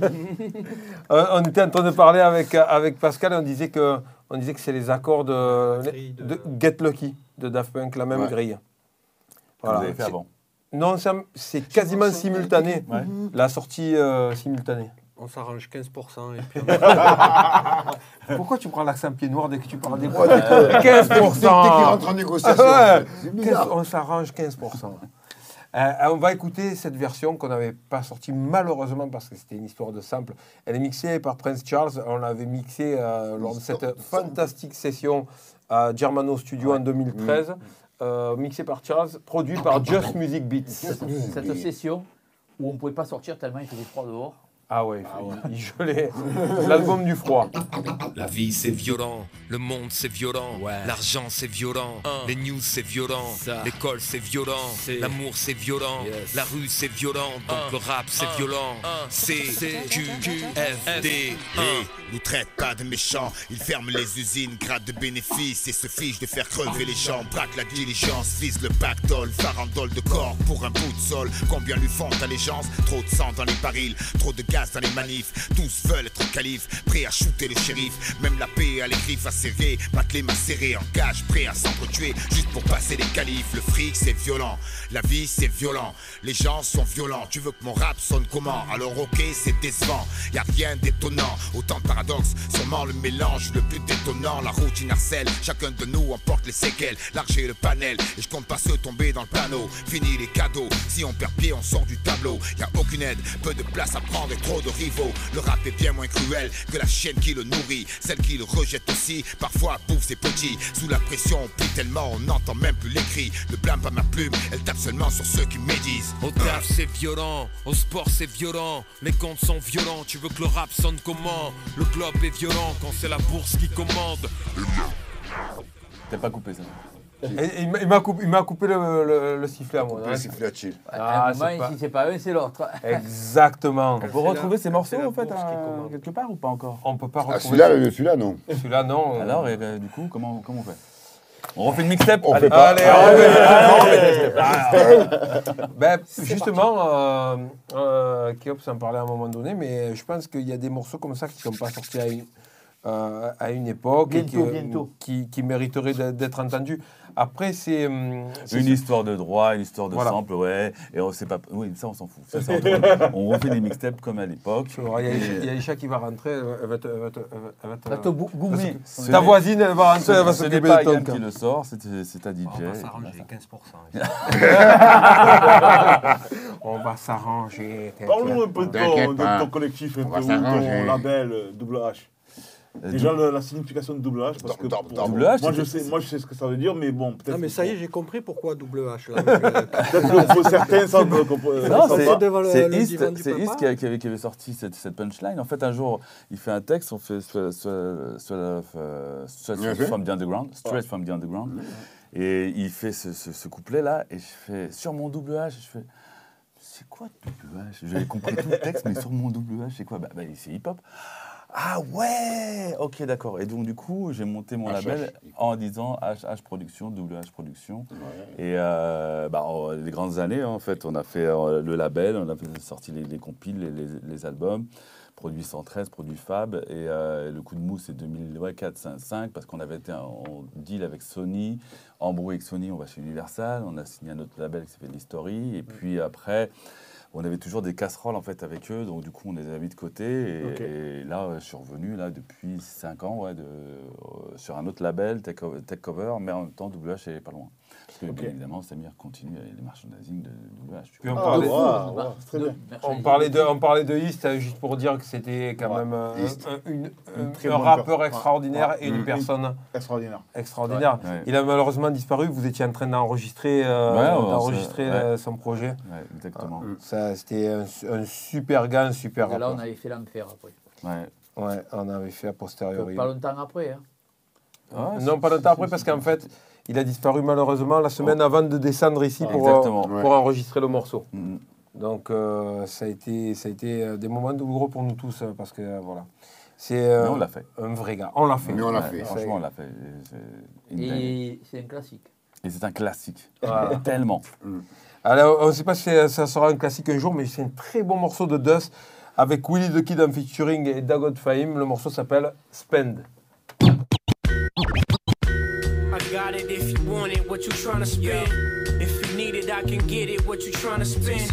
Euh, on était en train de parler avec, avec Pascal et on disait que, on disait que c'est les accords de, grille de- de Get Lucky de Daft Punk, la même Ouais. grille. Vous avez fait avant. Non, c'est quasiment simultané. Ouais. La sortie euh, simultanée. On s'arrange 15% et puis Pourquoi tu prends l'accent pied noir dès que tu parles des que- 15% Dès qu'il rentre en négociation, Ah ouais. en fait. c'est 15 bizarre. on s'arrange 15%. Euh, on va écouter cette version qu'on n'avait pas sortie malheureusement parce que c'était une histoire de sample. Elle est mixée par Prince Charles. On l'avait mixée euh, lors de cette fantastique session à Germano Studio en 2013. Euh, mixée par Charles, produit par Just Music Beats. Cette session où on pouvait pas sortir tellement il faisait froid dehors. Ah ouais, il gelait. L'album du froid. La vie c'est violent, le monde c'est violent, l'argent c'est violent, les news c'est violent, l'école c'est violent, l'amour c'est violent, la rue c'est violent, donc le rap c'est violent. C, Q, F, D, nous traite pas de méchants, ils ferment les usines, grattent de bénéfices et se fichent de faire crever les gens. Braque la diligence, vise le pactole, farandole de corps pour un bout de sol. Combien lui font allégeance? Trop de sang dans les barils, trop de gaz dans les manifs. Tous veulent être calife, prêts à shooter le shérif. Même la paix à les griffes acérées, battre les macérés en cage, prêts à s'entretuer juste pour passer les qualifs. Le fric c'est violent, la vie c'est violent, les gens sont violents. Tu veux que mon rap sonne comment? Alors ok, c'est décevant, y a rien d'étonnant. Autant de paradoxes, sûrement le mélange le plus détonnant. La routine harcèle, chacun de nous emporte les séquelles. L'archer le panel, et je compte pas se tomber dans le panneau. Fini les cadeaux, si on perd pied, on sort du tableau. Y a aucune aide, peu de place à prendre trop de rivaux. Le rap est bien moins cruel que la chienne qui le nourrit. Celle qui le rejette aussi, parfois bouffe ses petits. Sous la pression, on plie tellement, on n'entend même plus les cris. Ne blâme pas ma plume, elle tape seulement sur ceux qui médisent. Au taf c'est violent, au sport c'est violent, les comptes sont violents, tu veux que le rap sonne comment? Le globe est violent quand c'est la bourse qui commande. T'as pas coupé ça Et il m'a- il m'a coupé, il m'a coupé le, le- le sifflet à moi. Après, c'est plus à chill. Ah, à un moment, c'est pas- si c'est pas un, c'est l'autre. Exactement. On peut retrouver ces morceaux en fait euh, quelque part ou pas encore On peut pas Ah, retrouver. celui-là, le- celui-là, non. Celui-là, non. Alors, et, euh, du coup, comment, comment on fait? On refait une mixtape? On Allez. fait pas. Allez, Ah, on fait- ouais. Ben, justement, euh, euh, Kéops en parlait à un moment donné, mais je pense qu'il y a des morceaux comme ça qui ne sont pas sortis à une, euh, à une époque et qui, Bientôt, bientôt. qui, qui mériteraient d'être entendus. Après, c'est... hum, Une histoire de droit, une histoire de Voilà. sample, ouais. Et on sait pas. Oui, ça on s'en fout. Ça, entre on refait des mixtapes comme à l'époque. Il y, a Isha- il y a Isha qui va rentrer, elle va- te... elle va te- va te- Ta voisine, elle va rentrer, elle va s'occuper pas de ton qui le sort, c'est ta DJ. on va s'arranger voilà. 15%. On va s'arranger. Parle-nous un peu de ton, de collectif, un peu, s'arranger. ton label euh, Double H. Euh, Déjà, le- la signification de Double H, parce que Double- pour- double H, moi, je sais, moi je sais ce que ça veut dire, mais bon, peut-être Non mais ça y est, j'ai compris pourquoi double H. Là, euh, peut-être que pour certains, comprend Non, ça c'est- va. devant le- c'est le East, divan du c'est papa. East qui, a- qui avait, qui avait sorti cette, cette punchline. En fait, un jour, il fait un texte, on fait soit, soit, soit, euh, soit Bien from the underground, straight from the underground. Et il fait ce, ce- ce couplet-là, et je fais sur mon double H, je fais. C'est quoi double H? J'avais compris tout le texte, mais sur mon double H, c'est quoi? Bah, bah, C'est hip-hop. Ah ouais Ok, d'accord. Et donc, du coup, j'ai monté mon HH, label en disant HH Production, double H Production. Et euh, bah, en- les grandes années, hein, en fait, on a fait euh, le label, on a sorti les, les compiles, les, les- les albums, produit 113, produit Fab. Et euh, le coup de mou, c'est 2004, 5, parce qu'on avait été en deal avec Sony, embrouillé avec Sony, on va chez Universal, on a signé un autre label qui s'appelle History. Et puis après, on avait toujours des casseroles en fait avec eux, donc du coup on les a mis de côté. Et, là, je suis revenu là depuis 5 ans ouais, de, euh, sur un autre label, Tech, Tech Cover, mais en même temps WH est pas loin. Parce que, bien évidemment, Samir continue les merchandising de WH. tu on Ah, parlait, ouais. Ouais, bien. on parlait de, on parlait de East, euh, juste pour dire que c'était quand Ouais. même euh, East. un, une- Une rappeur extraordinaire Ouais. et une personne Extraordinaire. extraordinaire. Ouais. Il a malheureusement disparu. Vous étiez en train d'enregistrer, euh, Ouais, ouais, d'enregistrer c'est- ouais. euh, son projet. Ouais, exactement. Ça, c'était un, un super gars, un super Et là, rappeur. on avait fait l'enfer après. Ouais. Ouais, on avait fait a posteriori. Pas longtemps après. Hein. Ah, Non, pas longtemps après, parce qu'en fait, il a disparu malheureusement la semaine avant de descendre ici pour, Oh. Euh, pour enregistrer le morceau. Mhm. Donc, euh, ça, a été, ça a été euh, des moments douloureux pour nous tous, euh, parce que euh, voilà. C'est euh, Mais on l'a fait. un vrai gars. On l'a fait. Mais on l'a Ouais, fait. Franchement, on l'a fait. Et c'est un classique. Et c'est un classique. Voilà. Tellement. Alors, on ne sait pas si ça sera un classique un jour, mais c'est un très bon morceau de Dust avec Willie the Kid en featuring et Dagot Fahim. Le morceau s'appelle Spend. I got it if you want it, what you tryna spend. If you need it, I can get it, what you tryna spend.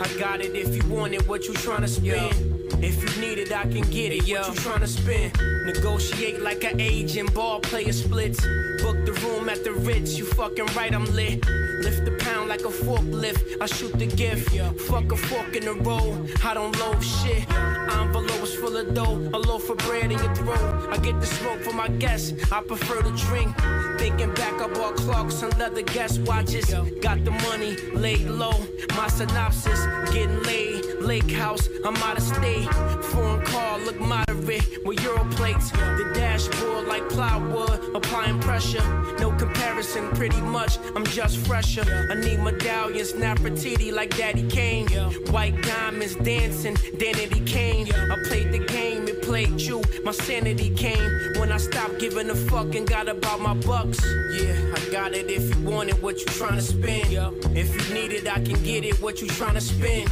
I got it if you want it, what you tryna spend. If you need it, I can get it, yo. what you tryna spend. Negotiate like an agent, ball player splits. Book the room at the Ritz, you fucking right, I'm lit. Lift the pound like a forklift, I shoot the gift. Fuck a fork in the road, I don't load shit. Envelopes full of dough, a loaf of bread in your throat. I get the smoke for my guests, I prefer to drink. Thinking back, I bought clocks and leather guest watches. Got the money laid low. My synopsis getting laid. Lake house, I'm out of state. Foreign car look moderate with Euro plates. The dashboard like plywood, applying pressure. No comparison, pretty much. I'm just fresher. I need medallions, Nefertiti like Daddy Kane. White diamonds dancing, Danity Kane. I played the game, it played you. My sanity came when I stopped giving a fuck and got about my bucks. Yeah, I got it if you want it, what you tryna spend. If you need it, I can get it, what you tryna spend.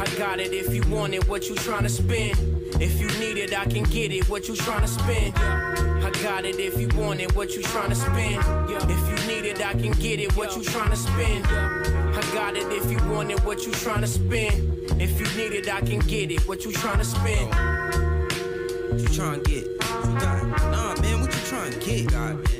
I got it if you want it, what you trying to spend. If you need it, I can get it, what you trying to spend. I got it if you want it, what you trying to spend. If you need it, I can get it, what you tryna spend. I got it if you want it, what you tryna spend. If you need it, I can get it, what you trying to spend. What you trying to get? What you got? Nah, man, what you trying to get, God, man?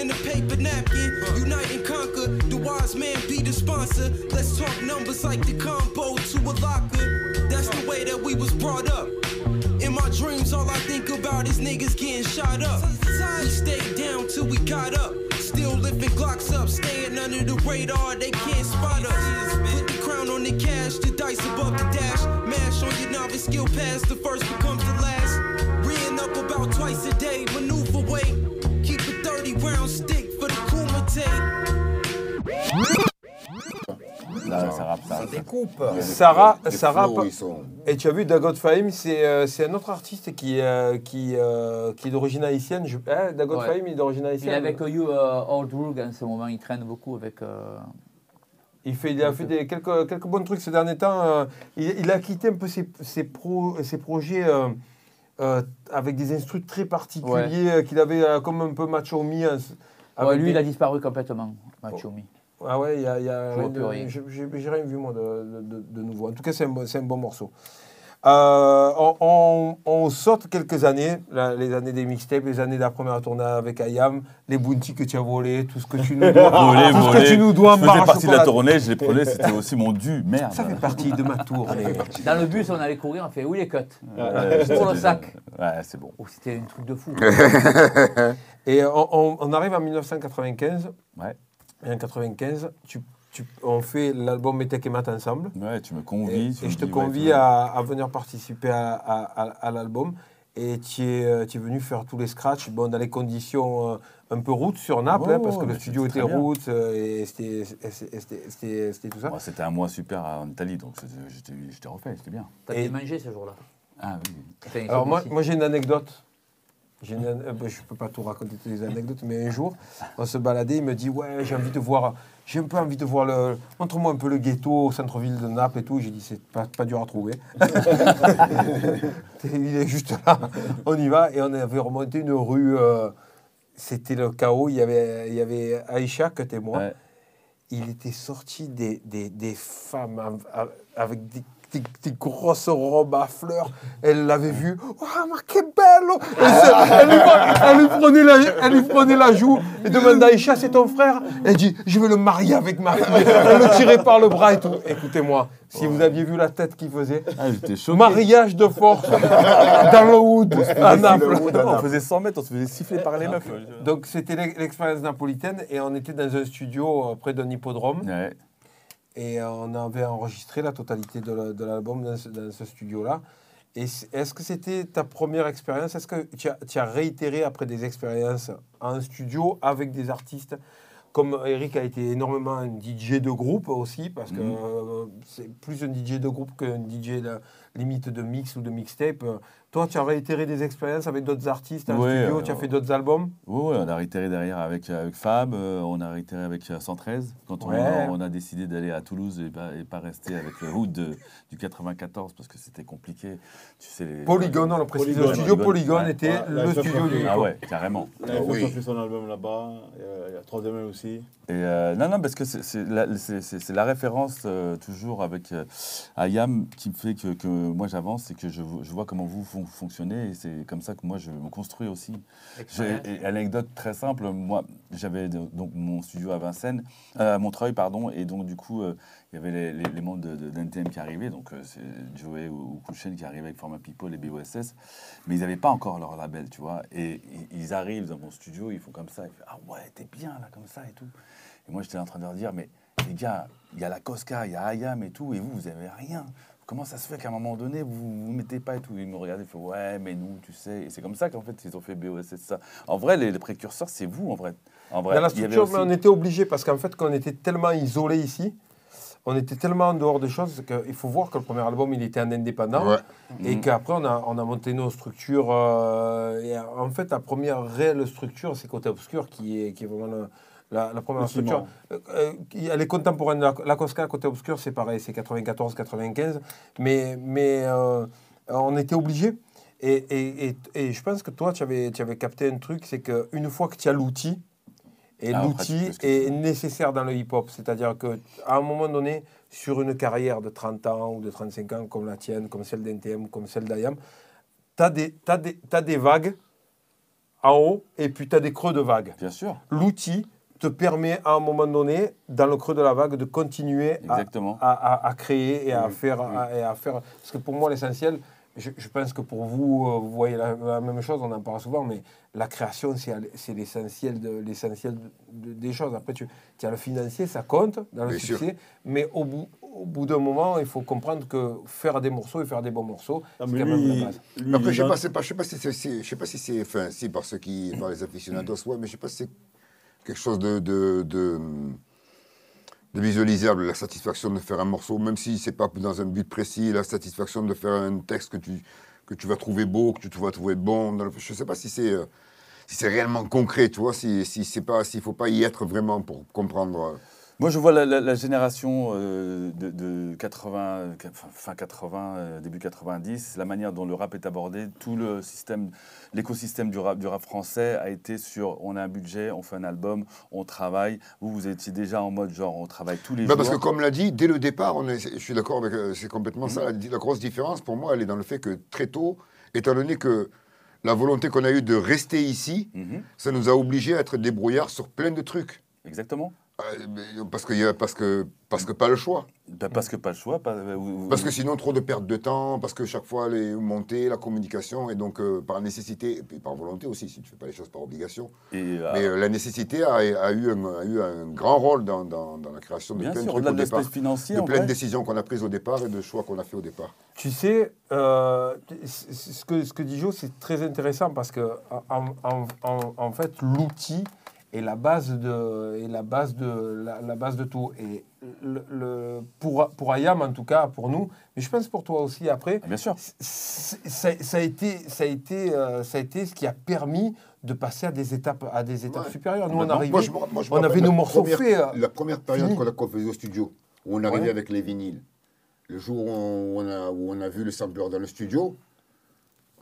In a paper napkin. Unite and conquer. The wise man be the sponsor. Let's talk numbers like the combo to a locker. That's the way that we was brought up. In my dreams, all I think about is niggas getting shot up. We stayed down till we got up. Still lifting Glocks up, staying under the radar, they can't spot us. Put the crown on the cash, the dice above the dash. Mash on your novice skill pass, the first becomes the last. Reeing up about twice a day, maneuver weight. Keep a 30 round stick for the Kumite. Là, ça rappe, ça rappe. Découpe. Sarah, et tu as vu Dagot Fahim, c'est euh, c'est un autre artiste qui, euh, qui, euh, qui est d'origine haïtienne. Je, hein, Dagot Ouais. Fahim, il est d'origine Il est haïtienne. avec You euh, Old Rug en ce moment, il traîne beaucoup avec. euh, Il, fait, il a fait des, quelques, quelques bons trucs ces derniers temps. euh, il, il a quitté un peu ses, ses, pro- ses projets euh, avec des instruments très particuliers euh, qu'il avait euh, comme un peu Machomi. ouais, avec lui, des- il a disparu complètement, Machomi. Ah ouais, il y a, y a j'ai- rien vu moi de, de- de nouveau. En tout cas, c'est un, bon- c'est un bon morceau. Euh, on, on- on saute quelques années, la- les années des mixtapes, les années de la première tournée avec Ayam, les bounty que tu as volés, tout ce que tu nous dois, Volé, tout ce que volé. tu nous dois Je faisais partie de la tournée, je les prenais, c'était aussi mon dû. Merde. Ça fait partie de ma tournée. Dans le bus, on allait courir, on fait où les cuts Ouais, Pour le sac. Ouais, c'est bon. Oh, C'était un truc de fou. Et on, on- on arrive en 1995. Ouais. Et en 95, tu, tu- on fait l'album Metek et Mat ensemble. Ouais, tu me convies. et me je te dis, convie à, à venir participer à, à- à- à l'album. Et tu es, euh, tu es venu faire tous les scratchs bon, dans les conditions euh, un peu routes sur Naples, hein, parce que le studio était route euh, et c'était- tout ça. Bon, C'était un mois super en Italie, donc j'étais refait, c'était bien. T'as Et- bien mangé ce jour-là. Ah oui. Enfin, Alors moi, j'ai une anecdote. J'ai une an- bah, je ne peux pas tout raconter toutes les anecdotes, mais un jour, on se baladait, il me dit Ouais, j'ai envie de voir, j'ai un peu envie de voir le. Montre-moi un peu le ghetto au centre-ville de Naples et tout. J'ai dit C'est pas, pas dur à trouver. il est juste là. On y va et on avait remonté une rue. euh, C'était le chaos. Il y avait, il y avait Aïcha, que t'es moi. Ouais. il était sorti des, des, des femmes av- av- avec des, des- des grosses robes à fleurs. Elle l'avait vu. Oh, ma que bello elle, lui, elle lui prenait la, elle lui prenait la joue et demande à Aïcha, c'est ton frère? Elle dit, je veux le marier avec ma fille. Elle le tirait par le bras et tout. Écoutez-moi, si vous aviez vu la tête qu'il faisait, Ah, j'étais mariage de force dans le Wood, à Naples. on faisait 100 mètres, on se faisait siffler par les meufs. Donc c'était l'ex- l'expérience napolitaine et on était dans un studio euh, près d'un hippodrome Ouais. Et euh, on avait enregistré la totalité de la- de l'album dans ce, studio-là. Est-ce que c'était ta première expérience? Est-ce que tu as, tu as réitéré après des expériences en studio avec des artistes? Comme Eric a été énormément un DJ de groupe aussi, parce que Mhm. euh, c'est plus un DJ de groupe qu'un DJ de, limite de mix ou de mixtape. Euh, Toi, tu as réitéré des expériences avec d'autres artistes en Ouais, studio, euh, tu as fait d'autres albums? Oui, ouais, on a réitéré derrière avec, avec Fab, euh, on a réitéré avec euh, 113, quand on, Ouais. a, on a décidé d'aller à Toulouse et pas, et pas rester avec le hood de- du 94 parce que c'était compliqué. Tu sais, les- Polygone, on le précise, le studio ouais. était le studio du Ah ouais, carrément. Il oui. sortir son album là-bas. Il y a- a 3 aussi. Et euh, non, non, parce que c'est- la, la référence euh, toujours avec euh, Ayam qui me fait que, que moi j'avance et que je, je vois comment vous fon- fonctionnez et c'est comme ça que moi je me construis aussi. J'ai et anecdote très simple, moi j'avais donc mon studio à Vincennes, euh, à Montreuil pardon, et donc du coup euh, il y avait les, les- les membres de, qui arrivaient, donc euh, c'est Joey ou, ou Kouchen qui arrivaient avec Format People et BOSS, mais ils n'avaient pas encore leur label, tu vois, et ils, ils arrivent dans mon studio, ils font comme ça, ils font ah ouais t'es bien là comme ça et tout. Et moi, j'étais en train de leur dire, mais les gars, il y a la Cosca, il y a Ayam et tout, et vous, vous avez rien. Comment ça se fait qu'à un moment donné, vous ne vous mettez pas et tout Ils me regardaient, ils font, ouais, mais nous, tu sais. Et c'est comme ça qu'en fait, ils ont fait BOSS, ça. En vrai, les, les précurseurs, c'est vous, en vrai. En vrai, Dans la il y avait structure, aussi- mais on était obligé parce qu'en fait, quand on était tellement isolé ici, on était tellement en dehors des choses qu'il faut voir que le premier album, il était en indépendant. Ouais. Et Mhm. qu'après, on a, on a monté nos structures. euh, et en fait, la première réelle structure, c'est Côté Obscur, qui est, qui est vraiment la, la première structure. Euh, euh, elle est contemporaine. La, la Cosca, Côté Obscur, c'est pareil, c'est 94-95. Mais, mais euh, on était obligé. Et, et, et, et je pense que toi, tu avais, tu avais capté un truc, c'est qu'une fois que tu as l'outil, et Ah, l'outil est nécessaire dans le hip-hop. C'est-à-dire qu'à un moment donné, sur une carrière de 30 ans ou de 35 ans, comme la tienne, comme celle d'NTM, comme celle d'Ayam, tu as des, t'as des vagues en haut et puis tu as des creux de vagues. Bien sûr, L'outil te permet à un moment donné, dans le creux de la vague, de continuer à, exactement. à, à- à créer et à, Oui, faire, oui. à- et à faire. Parce que pour moi, l'essentiel, je, je pense que pour vous, euh, vous voyez la, la même chose, on en parle souvent, mais la création, c'est l'essentiel de, l'essentiel de- de- des choses. Après, tu, tu as le financier, ça compte dans le Bien sûr. succès, mais au bout, au bout d'un moment, il faut comprendre que faire des morceaux et faire des bons morceaux, Ah, c'est quand même la base. lui, Après, il je est sais pas, sais si c'est, c'est- je sais pas si c'est, enfin, si par ceux qui, par les aficionados, ouais, mais je sais pas si c'est quelque chose de, de, de, visualisable, la satisfaction de faire un morceau, même si c'est pas dans un but précis, la satisfaction de faire un texte que tu, que tu vas trouver beau, que tu vas trouver bon. je sais pas si c'est, euh, si c'est réellement concret, tu vois, si, si c'est pas, s'il faut pas y être vraiment pour comprendre. Moi, je vois la, la- la génération euh, de, de 80, enfin, fin 80, euh, début 90, la manière dont le rap est abordé, tout le système, l'écosystème du rap, du rap français a été sur on a un budget, on fait un album, on travaille. Vous, vous étiez déjà en mode genre on travaille tous les Bah, jours. parce que comme l'a dit, dès le départ, on est- je suis d'accord avec, euh, c'est complètement ça. La, la grosse différence pour moi, elle est dans le fait que très tôt, étant donné que la volonté qu'on a eue de rester ici, Mhm, ça nous a obligés à être débrouillards sur plein de trucs. exactement. Euh, parce, que, parce, que, parce que pas le choix. Bah, parce que pas le choix. Pas, ou- ou- Parce que sinon, trop de perte de temps, parce que chaque fois, les montées, la communication, et donc euh, par nécessité, et puis par volonté aussi, si tu ne fais pas les choses par obligation. et, euh, Mais euh, la nécessité a, a eu un, a eu un grand rôle dans, dans- dans la création de bien plein de sûr, trucs au départ. financier, De plein de décisions qu'on a prises au départ et de choix qu'on a fait au départ. Tu sais, euh, ce, que, ce que dit Jo, c'est très intéressant parce que, en, en- en- en fait, l'outil est la base de, est la base de, la, la base de tout. Et le, le- pour, pour Ayam, en tout cas, pour nous, mais je pense pour toi aussi après, Ah, bien sûr. ça, ça a été, ça, a été, euh, ça a été ce qui a permis de passer à des étapes, à des étapes Ouais. supérieures. Nous, on arrivait, moi, je me- moi, je me on avait nos la morceaux première- faits. euh, La première période qu'on a qu'on faisait au studio, où on arrivait Ouais. avec les vinyles, le jour où on, a, où on a vu le sampler dans le studio,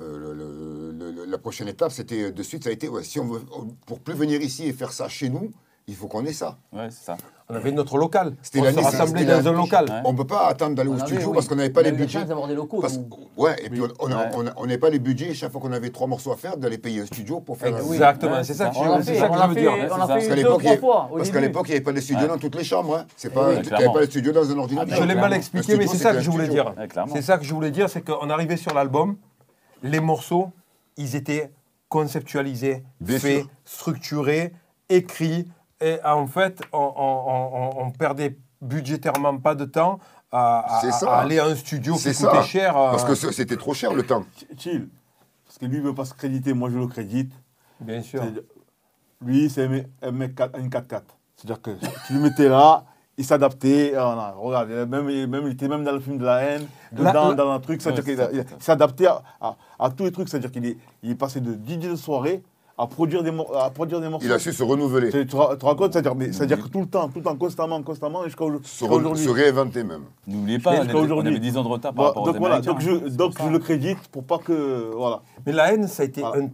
le- le- le- le- la prochaine étape, c'était de suite, ça a été, ouais, si on veut, pour plus venir ici et faire ça chez nous, Il faut qu'on ait ça. Ouais, c'est ça. On avait notre local. C'était On la se nécessité, rassemblait c'était la- dans un local. Ouais. On ne peut pas attendre d'aller au avait, studio oui. parce qu'on n'avait pas On les budgets. chance d'avoir des locaux. Parce- nous. ouais, et puis on- n'avait pas les budgets chaque fois qu'on avait trois morceaux à faire d'aller payer un studio pour faire. un- Exactement, Ouais, c'est c'est ça que On je, veux dire. on l'a c'est fait ça. Parce qu'à deux, l'époque, il y trois avait- fois. au parce qu'à début. l'époque, il n'y avait pas de studio dans toutes les chambres. Hein. C'est Eh pas, tu n'avais clairement. pas de studio dans un ordinateur. Je l'ai mal expliqué, mais c'est ça que je voulais dire. C'est ça que je voulais dire, c'est qu'on arrivait sur l'album, les morceaux, ils étaient conceptualisés, Bien faits, sûr. structurés, écrits. Et en fait, on, on- on- on perdait budgétairement pas de temps à, à- C'est ça. à aller à un studio qui coûtait ça. cher. euh, Parce que c'était trop cher le temps. Chill. Parce que lui, il veut pas se créditer, moi, je le crédite. Bien sûr. Lui, c'est un mec- un mec 4 une 4-4. C'est-à-dire que tu le mettais là, il s'adaptait. Non, regarde, même, même- il était même dans le film de la haine, dedans, la- dans un truc. C'est-à-dire Ouais, qu'il s'adaptait à, à- à tous les trucs. C'est-à-dire qu'il est, il est passé de DJ de soirée à produire des, mor- à produire des morceaux. Il a su se renouveler, Tu, te compte C'est-à-dire mais- c'est-à-dire que tout le temps, tout le temps, constamment, constamment, jusqu'à au- se, jusqu'à re- aujourd'hui. se réinventer même. N'oubliez pas, on, jusqu'à était- on aujourd'hui. avait 10 ans de retard par Bon, rapport donc aux voilà, donc, je, donc je le crédite pour pas que. Voilà. Mais la haine, ça a été Voilà.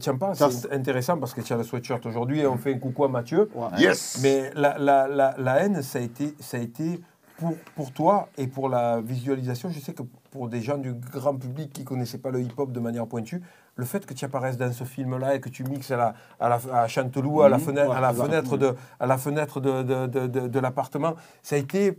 Tiens, pas, Ça, c'est intéressant parce que tu as le sweatshirt aujourd'hui et on fait un coucou à Mathieu. Yes Mais la, la, la, la haine, ça a été, ça a été pour, pour toi et pour la visualisation, je sais que pour des gens du grand public qui ne connaissaient pas le hip-hop de manière pointue, le fait que tu apparaisses dans ce film-là et que tu mixes à, la, à, la, à Chanteloup, à la fenêtre, Ouais, à la fenêtre de, à la fenêtre de, de, de, l'appartement, ça a été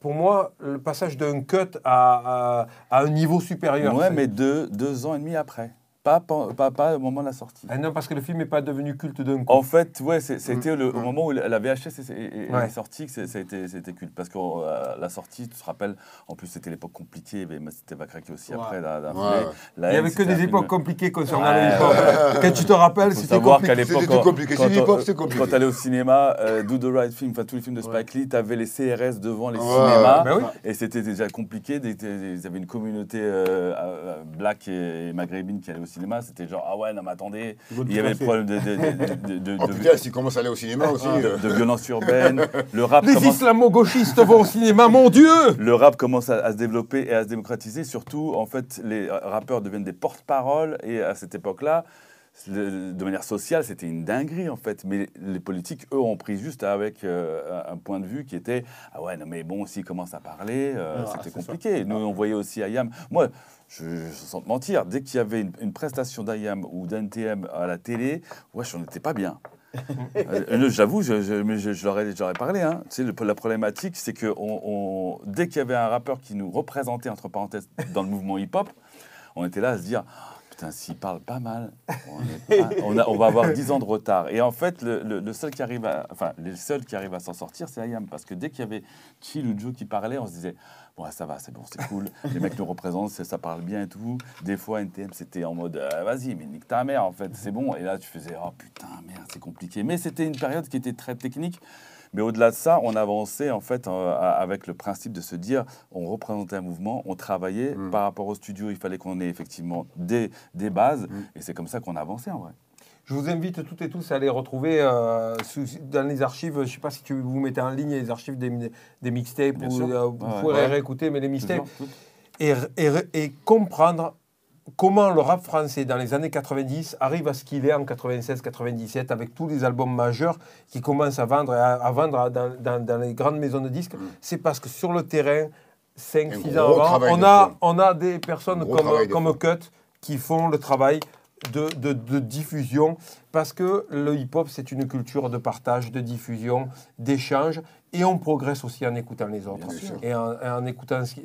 pour moi le passage d'un cut à, à, à un niveau supérieur. Ouais, mais deux, deux ans et demi après. Pas, pas, pas, pas au moment de la sortie. Ah non, parce que le film n'est pas devenu culte d'un coup. En fait, ouais, c'était le, au moment où la VHS est, est- est Ouais. sortie que c'est- ça a été, c'était culte. Parce que euh, la sortie, tu te rappelles, en plus c'était l'époque compliquée, mais c'était pas craqué aussi Ouais. après. La, la Ouais. foulée. La Il n'y avait que des film- époques compliquées concernant hip-hop. Quand tu te rappelles, c'était savoir qu'à compliqué. l'époque, C'était quand- compliqué. quand c'est compliqué. Quand tu allais au cinéma, euh, Do the Right Film, enfin tous les films de Spike Lee, tu avais les CRS devant les Ouais. cinémas. Ben oui. Et c'était déjà compliqué. Ils avaient une communauté euh, euh, black et maghrébine qui allait au cinéma. C'était genre, ah ouais, non, mais attendez. Il y avait le problème de, de, de, de, de- Oh de- putain, s'il commence à aller au cinéma aussi. euh, de violence urbaine. Le rap Les commence, islamo-gauchistes vont au cinéma, mon Dieu le rap commence à, à se développer et à se démocratiser. Surtout, en fait, les rappeurs deviennent des porte-paroles. Et à cette époque-là, le- de manière sociale, c'était une dinguerie, en fait. Mais les politiques, eux, ont pris juste avec euh, un point de vue qui était Ah ouais, non, mais bon, s'ils commencent à parler, euh, Ah, c'était ça. compliqué. Nous, on voyait aussi Ayam. Moi, je, je sans te mentir, dès qu'il y avait une, une prestation d'Ayam ou d'NTM à la télé, wesh, on n'était pas bien. Euh, J'avoue, je, je, mais je, je leur ai, je leur ai parlé. Hein. Tu sais, le- la problématique, c'est que on, on- dès qu'il y avait un rappeur qui nous représentait, entre parenthèses, dans le mouvement hip-hop, on était là à se dire Putain, s'il parle pas mal, on, va avoir 10 ans de retard. Et en fait, le, seul qui arrive à, enfin, les seuls qui arrivent à s'en sortir, c'est Ayam. Parce que dès qu'il y avait Chill ou Joe qui parlait, on se disait Bon, ça va, c'est bon, c'est cool. Les mecs nous représentent, ça parle bien et tout. Des fois, NTM, c'était en mode euh, Vas-y, mais nique ta mère, en fait, c'est bon. Et là, tu faisais Oh putain, merde, c'est compliqué. Mais c'était une période qui était très technique. Mais au-delà de ça, on avançait en fait euh, avec le principe de se dire, on représentait un mouvement, on travaillait Mm. par rapport au studio, il fallait qu'on ait effectivement des, des bases, Mm. et c'est comme ça qu'on avançait en vrai. Je vous invite toutes et tous à aller retrouver euh, sous- dans les archives, je ne sais pas si tu, vous mettez en ligne les archives des, des mixtapes, ou, euh, vous Ouais, pourrez ouais. réécouter, mais les mixtapes, Toujours, et, et, et comprendre comment le rap français dans les années 90 arrive à ce qu'il est en 96-97 avec tous les albums majeurs qui commencent à vendre, et à, à vendre dans, dans- dans les grandes maisons de disques. C'est parce que sur le terrain, 5-6 Un ans avant, on a, on a des personnes comme, de comme Cut qui font le travail de, de- de diffusion parce que le hip-hop, c'est une culture de partage, de diffusion, d'échange et on progresse aussi en écoutant les autres et en, écoutant ce qui-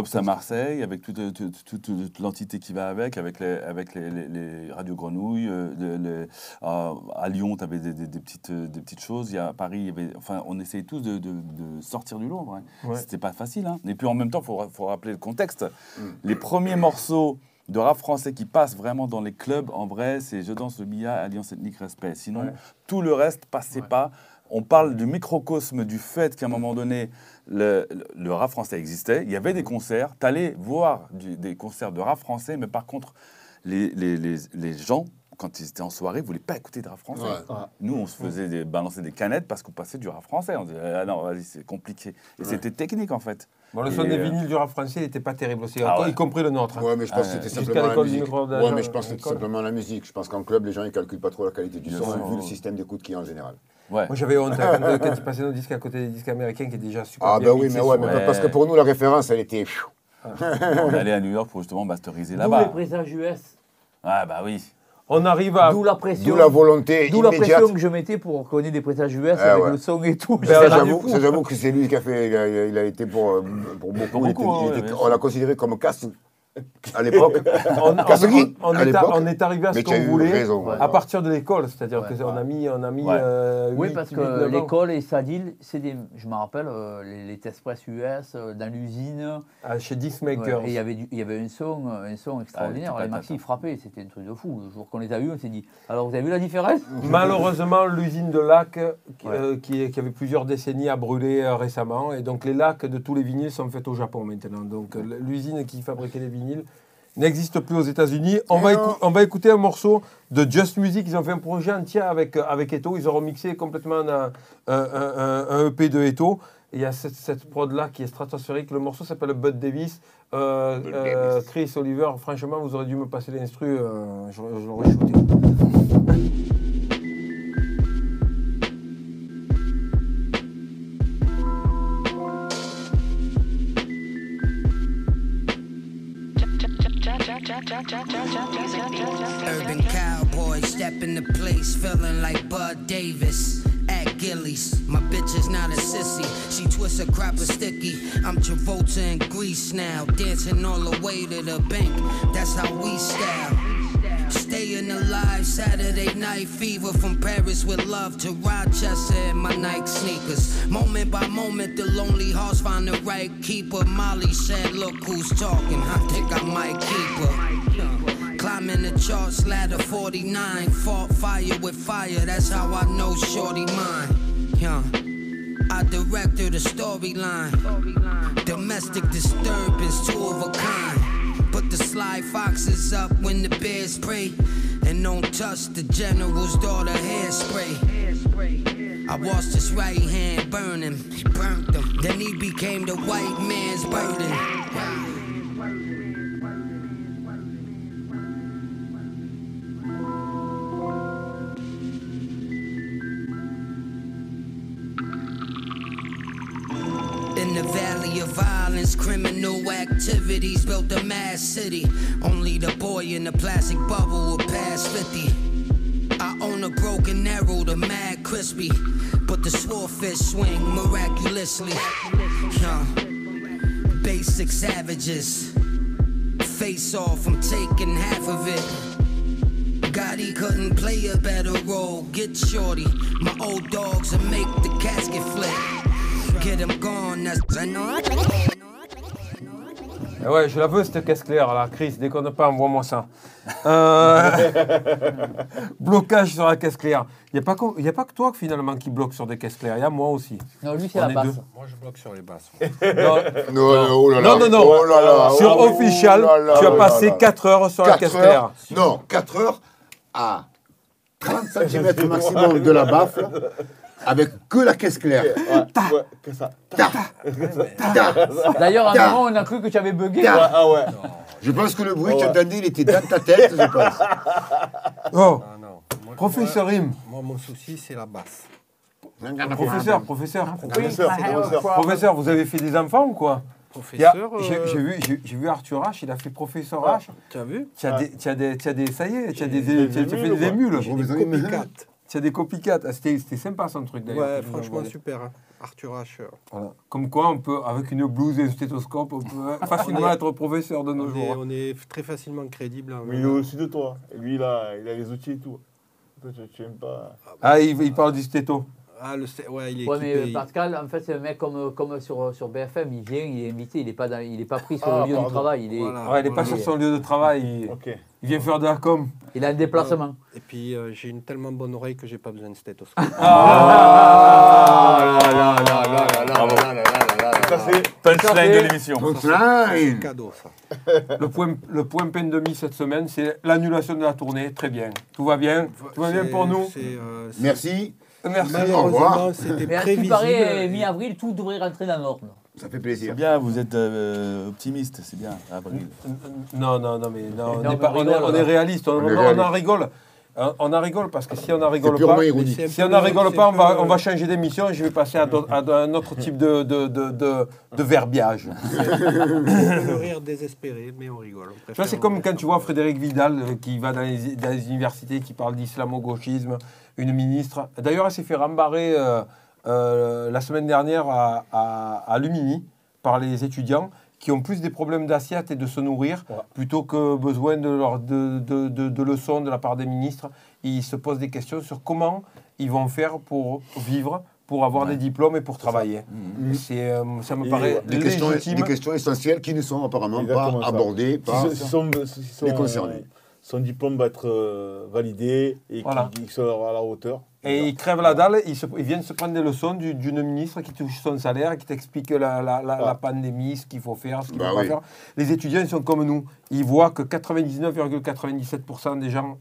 écoutant à Marseille, avec toute, toute- toute- toute l'entité qui va avec, avec les, avec les, les- les radios grenouilles. euh, euh, à Lyon, tu avais des, des- des petites, euh, des petites choses. Il y a, à Paris, il y avait, enfin, on essayait tous de, de- de sortir du lot. vrai. Ouais. C'était pas facile. hein. Et puis en même temps, il faut, faut rappeler le contexte. Mm. Les premiers morceaux de rap français qui passent vraiment dans les clubs, en vrai, c'est Je danse le billard, Alliance ethnique, respect. Sinon, Ouais. tout le reste passait pas. On parle du microcosme du fait qu'à un moment donné, le, le- le rap français existait. Il y avait des concerts. Tu allais voir du- des concerts de rap français, mais par contre, les, les, les, les gens, quand ils étaient en soirée, ne voulaient pas écouter de rap français. Ouais. Nous, on se faisait des- balancer des canettes parce qu'on passait du rap français. On disait, ah non, vas-y, c'est compliqué. Et c'était technique, en fait. Bon, le son des euh, vinyles du rap français n'était pas terrible aussi, Ah ouais. y compris le nôtre. hein. Ouais, mais je pense Ah, que c'était jusqu'à simplement la musique. micro-ordinateur, Ouais, mais je pense que c'était l'école. simplement la musique. Je pense qu'en club, les gens, ils calculent pas trop la qualité du son, vu le système d'écoute qu'il y a en général. Ouais. Moi j'avais honte hein, quand, quand ils passaient nos disques à côté des disques américains qui étaient déjà super Ah, ben oui, mais ouais, sur- mais Ouais. parce que pour nous, la référence, elle était. On est allé à New York pour justement masteriser D'où les là-bas. présages US. Ah bah oui. On arrive à... D'où la pression. D'où la volonté D'où la pression que je mettais pour qu'on ait des présages US Ah avec ouais. le son et tout. Ça, j'avoue, que c'est lui qui a fait. Il a, il a été pour, euh, pour beaucoup. Il il était- on l'a considéré comme casse à l'époque. on, on- Casse-gris, on- on à est, l'époque. on est arrivé à ce qu'on voulait raison, ouais. à partir de l'école, c'est-à-dire Ouais. qu'on a mis, on a mis Ouais. euh, Oui, parce que l'école et Sadil, c'est des. Je me rappelle, euh, les, les tests press US, euh, dans l'usine. Ah, chez et il y avait il y avait un son, euh, un son extraordinaire. Ah, les maxi frappaient, c'était un truc de fou. Le jour qu'on les a vus, on s'est dit Alors vous avez vu la différence? Malheureusement, l'usine de lac, qui, Ouais. euh, qui, qui avait plusieurs décennies, a brûlé euh, récemment. Et donc, les lacs de tous les vinyles sont faits au Japon maintenant. Donc, l'usine qui fabriquait les n'existe plus aux États-Unis. On, va on va écouter un morceau de Just Music. Ils ont fait un projet entier avec, euh, avec Eto. Ils ont remixé complètement un, un- un- un EP de Eto. Et il y a cette, cette prod-là qui est stratosphérique. Le morceau s'appelle Bud Davis. Euh, Bud euh, Davis. Chris Oliver, franchement, vous auriez dû me passer l'instru. euh, j'aurais- je l'aurais shooté. Step into place, feeling like Bud Davis. At Gillies, my bitch is not a sissy. She twists her crop of sticky. I'm Travolta in Greece now, dancing all the way to the bank. That's how we style. Staying alive, Saturday night fever from Paris with love to Rochester in my Nike sneakers. Moment by moment, the lonely hearts find the right keeper. Molly said, Look who's talking. I think I might keep her. Climbing the charts, ladder 49. Fought fire with fire, that's how I know Shorty mine. Yeah. I directed the storyline. Domestic disturbance, two of a kind. Put the sly foxes up when the bears spray. And don't touch the general's daughter hairspray. I watched his right hand burn him. He burnt him. Then he became the white man's burden. Violence, criminal activities built a mass city. Only the boy in the plastic bubble will pass 50. I own a broken arrow, the mad crispy. But the swordfish swing miraculously. Huh. Basic savages. Face off, I'm taking half of it. He couldn't play a better role. Get shorty, my old dogs and make the casket flip. Get him gone, that's ouais, je la veux cette caisse claire là, Chris, déconne pas, envoie-moi ça. Euh, blocage sur la caisse claire. Il n'y a, pas que- y a pas que toi finalement qui bloque sur des caisses claires, il y a moi aussi. Non, lui, c'est la basse. deux. Moi, je bloque sur les basses. Non, Non, oh là là. non, non, non. Oh là là, sur oh Official, là là tu as là passé là. 4 heures sur la 4 caisse claire. Non, 4 heures à 30 cm maximum de la baffle, avec que la caisse claire. Ouais, ouais, que ça. Ta, ta. D'ailleurs, à un moment, on a cru que tu avais bugué. Ah ouais. Je pense que le bruit que tu entendais, il était dans ta tête, je pense. Oh, Ah non. Moi, professeur moi, Rim, Moi, mon souci, c'est la basse. professeur, professeur. Professeur, professeur. Professeur, vous avez fait des enfants ou quoi? Professeur, J'ai euh, j'ai vu, j'ai- j'ai vu Arthur H, il a fait professeur. H. tu as vu? Tu as, des, tu as des, tu as des, ça y est, tu as des, Des tu as- tu as fait émules, des quoi. émules. J'ai des as des copycats. Ah, C'était c'était sympa son truc d'ailleurs. Ouais, franchement, super. hein. Arthur H. euh, Voilà. Comme quoi, on peut, avec une blouse et un stéthoscope, on peut facilement être professeur de nos On est, jours. on est très facilement crédible. hein. Mais il est au-dessus de toi. Et lui, là, il a les outils et tout. Toi, tu, tu aimes pas. Ah, il, il parle du stéto. Ah, le, ouais, il est Ouais, mais euh, Pascal, en fait, c'est un mec comme, comme sur, sur BFM. Il vient, il est invité, il n'est pas, dans- il est pas pris sur Ah, le lieu pardon. du travail. Il, est, Voilà. Ouais, n'est pas sur son lieu de travail, il, vient faire de la com. il a un déplacement. Et puis, euh, j'ai une tellement bonne oreille que j'ai pas besoin de stéthoscope. Ah, là, là, là, là, là, là. Bravo. Ça, c'est. Punchline de l'émission. Punchline cadeau, ça. Le point, le point peine de mi cette semaine, c'est l'annulation de la tournée. Très bien. Tout va bien. Tout va bien pour nous. euh, Merci. Merci. Malheureusement, c'était Mais à ce qui prévisible. paraît, et- mi-avril, tout devrait rentrer dans l'ordre. Ça fait C'est plaisir. bien, vous êtes euh, optimiste, c'est bien, Avril. Non, non, non, mais non, on, non, est mais pas- on on est, rigole, on est là. réaliste, on, On est on en rigole. On en rigole parce que si on C'est rigole pas, si on n'en rigole pas, on va, peu- on va changer d'émission et je vais passer à, un autre type de, de, de, de, de verbiage. le rire désespéré, mais on rigole. on vois, c'est comme quand tu vois Frédéric Vidal euh, qui va dans les, dans les universités, qui parle d'islamo-gauchisme, une ministre. D'ailleurs, elle s'est fait rembarrer euh, euh, la semaine dernière à, à, à Lumini par les étudiants qui ont plus des problèmes d'assiette et de se nourrir Ouais. plutôt que besoin de, leur, de, de, de, de leçons de la part des ministres. Ils se posent des questions sur comment ils vont faire pour vivre, pour avoir des diplômes et pour travailler. C'est, euh, ça me Et paraît Des questions, légitime. des questions essentielles qui ne sont apparemment Exactement pas ça. abordées par. Si son, si son- les concernés. Son diplôme va être euh, validé et Voilà. qu'il à la hauteur. Et ils crèvent la dalle, ils, se- viennent se prendre des leçons du- d'une ministre qui touche son salaire, qui t'explique la, la, la, la pandémie, ce qu'il faut faire, ce qu'il ne Bah faut pas faire. Les étudiants, ils sont comme nous. Ils voient que 99,97% des gens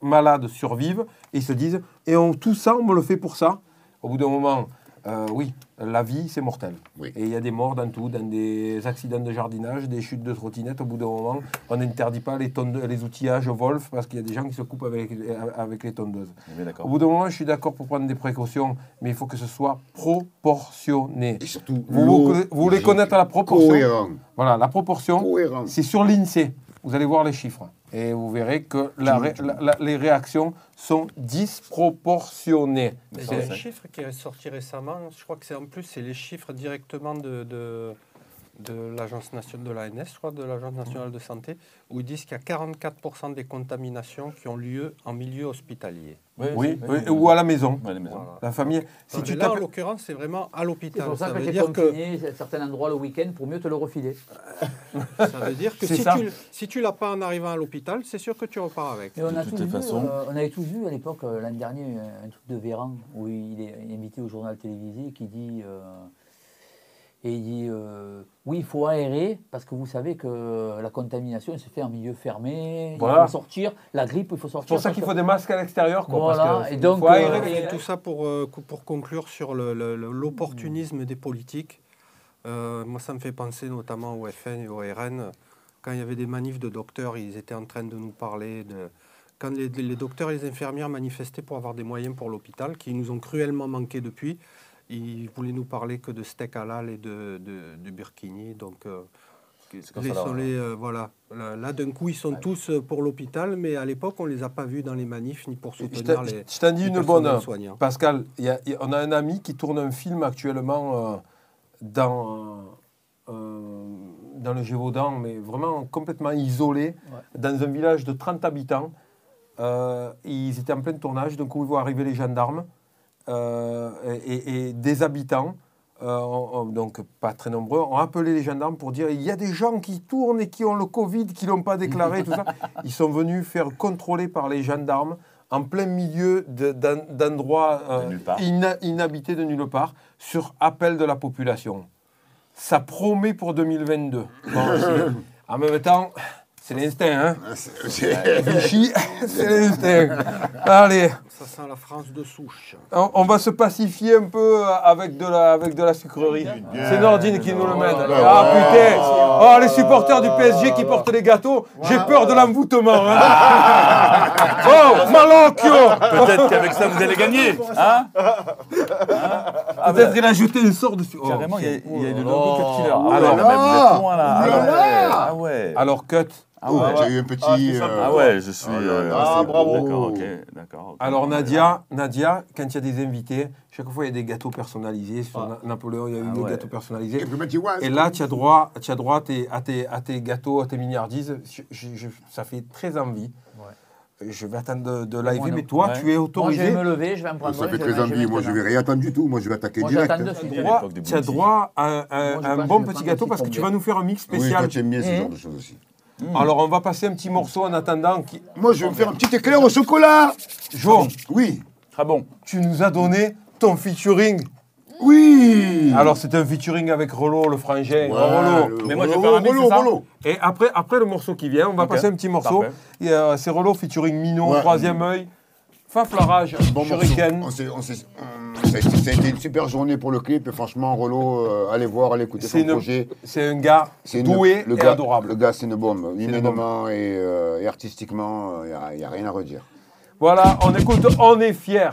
malades survivent et ils se disent Et on, tout ça, on me le fait pour ça. Au bout d'un moment, euh, oui, la vie, c'est mortel. Oui. Et il y a des morts dans tout, dans des accidents de jardinage, des chutes de trottinettes. Au bout d'un moment, on n'interdit pas les, tonde- les outillages Wolf parce qu'il y a des gens qui se coupent avec, avec les tondeuses. On est Au bout d'un moment, je suis d'accord pour prendre des précautions, mais il faut que ce soit proportionné. Et surtout, Vous, voulez connaître la proportion Cohérent. Voilà, la proportion, c'est sur l'INSEE. Vous allez voir les chiffres. Et vous verrez que la ré- la- la- les réactions sont disproportionnées. Mais C'est- C'est un chiffre qui est sorti récemment. Je crois que c'est en plus c'est les chiffres directement de, de, de l'agence nationale de l'ANS, je crois, de l'agence nationale de santé, où ils disent qu'il y a 44% des contaminations qui ont lieu en milieu hospitalier. Oui, oui, ou à la maison. À la maison. Voilà. La famille. Si tu là, en l'occurrence, c'est vraiment à C'est l'hôpital. pour ça, Ça que que confiné à certains endroits le week-end pour mieux te le refiler. ça veut dire que C'est si ça. tu si tu l'as pas en arrivant à l'hôpital, c'est sûr que tu repars avec. Et on, a De vu, façon. euh, on avait tous vu à l'époque, euh, l'an dernier, un truc de Véran, où il est invité au journal télévisé qui dit. euh, et il dit euh, Oui, il faut aérer parce que vous savez que la contamination elle se fait en milieu fermé. Voilà. Il faut sortir. La grippe, il faut C'est sortir. pour ça qu'il faut des masques à l'extérieur. quoi, parce Voilà, que et donc, faut aérer. euh, Et tout ça pour, euh, pour conclure sur le- le- le- l'opportunisme des politiques. Euh, moi, ça me fait penser notamment au FN et au RN. Quand il y avait des manifs de docteurs, ils étaient en train de nous parler de... Quand les, les docteurs et les infirmières manifestaient pour avoir des moyens pour l'hôpital, qui nous ont cruellement manqué depuis, ils voulaient nous parler que de steak halal et de, de, de burkini. Donc, euh, ça, là, laissons-les, euh, voilà. Là, là, d'un coup, ils sont tous euh, pour l'hôpital, mais à l'époque, on ne les a pas vus dans les manifs ni pour Je soutenir t'en- les, je t'en dis les une bonne. Pascal, il y a- il y a- on a un ami qui tourne un film actuellement euh, dans, dans le Gévaudan, mais vraiment complètement isolé, dans un village de 30 habitants. Ils étaient en plein tournage, d'un coup ils voient arriver les gendarmes et, et des habitants, euh, donc pas très nombreux, ont appelé les gendarmes pour dire il y a des gens qui tournent et qui ont le Covid, qui ne l'ont pas déclaré, tout ça. Ils sont venus faire contrôler par les gendarmes en plein milieu de- d'en- d'endroits euh, De ina- inhabités de nulle part, sur appel de la population. Ça promet pour 2022. Bon, en même temps, c'est l'instinct, hein? Ah, c'est- Vichy, l'instinct. Allez, Ça sent la France de souche. on, on va se pacifier un peu avec de la, avec de la sucrerie. C'est Nordine qui nous le mène. Ah putain Oh, les supporters du PSG qui portent les gâteaux, j'ai peur de l'envoûtement. hein. oh, Malocchio Peut-être qu'avec ça, vous allez gagner. Hein? Peut-être qu'il a jeté un sort dessus. Oh. Carrément, il y a, il y a Oh le là logo là. Cut Killer. Ah Oh ouais, là mais vous êtes loin là. Ah là ouais. là. Ah ouais. Alors, cut. Ah Oh, ouais. as eu un petit. Ah, euh, Ah ouais, je suis. Oh là euh, Ah, bravo. D'accord, ok. D'accord. ok. Alors Nadia, Nadia, quand il y a des invités, chaque fois il y a des gâteaux personnalisés. Sur Na- Napoléon, il y a eu Ah le ouais. gâteau personnalisé. Et. Et là, tu as droit, tu as droit à, tes, à, tes, à tes gâteaux, à tes mignardises. Je- je- je- ça fait très envie. Je vais attendre de, de live, mais toi, Ouais. tu es Moi, je autorisé. vais me lever, je vais en prendre Ça un, fait très envie. Moi, je vais rien attendre du tout. Moi, je vais attaquer Moi, direct. hein. des tu as droit à un, un- Moi, je un pense bon petit gâteau parce que tu vas nous faire un mix Oui, spécial. toi, tu aimes bien ce Mmh. genre de choses aussi. Alors, on va passer un petit morceau en attendant. Qui... Moi, je vais me faire un petit éclair au chocolat. Jo, Oui. Très bon. tu nous as donné ton featuring. Oui. Alors, c'est un featuring avec Rolo, le frangin. Ouais, Rolo. le- Mais moi, je vais Rolo, faire un mix, Rolo, c'est ça Rolo. Et après, après le morceau qui vient, on va passer un petit morceau. Euh, c'est Rolo featuring Minon, Ouais. troisième œil, Faflarage, Bon morceau. Shuriken. A été une super journée pour le clip. Et franchement, Rolo, euh, allez voir, allez écouter C'est son une- projet. C'est un gars doué le et gars, adorable. Le gars, c'est une bombe. Humainement et, euh, et artistiquement, il n'y a, rien à redire. Voilà, on écoute, on est fiers.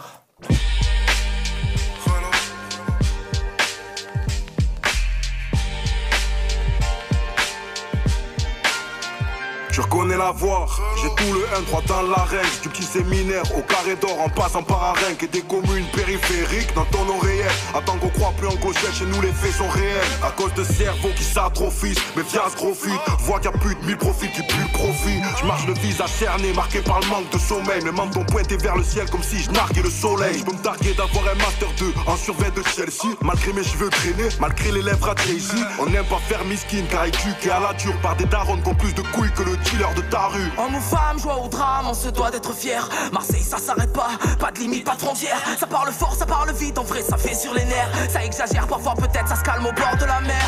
J'ai tout le 1-3 dans l'arène, du petit séminaire au carré d'or en passant par Arenque et des communes périphériques dans ton oreillette. Attends qu'on croit plus en clochette, chez nous les faits sont réels. À cause de cerveaux qui s'atrophient, mes fias profitent. Vois qu'il y a plus de 1000 profits qui plus profit. Je marche le visage cerné, marqué par le manque de sommeil. Mes menton pointé vers le ciel comme si je narguais le soleil. Je peux me targuer d'avoir un master 2 en survêt de Chelsea. Malgré mes cheveux traînés, malgré les lèvres à Jay-Z. On n'aime pas faire miskin car éduqué à la dure par des darons qui ont plus de couilles que le dealer de ta rue. Homme ou femme, joie au drame, on se doit d'être fier. Marseille, ça s'arrête pas, pas de limite, pas de frontière. Ça parle fort, ça parle vite, en vrai, ça fait sur les nerfs. Ça exagère, parfois peut-être, ça se calme au bord de la mer.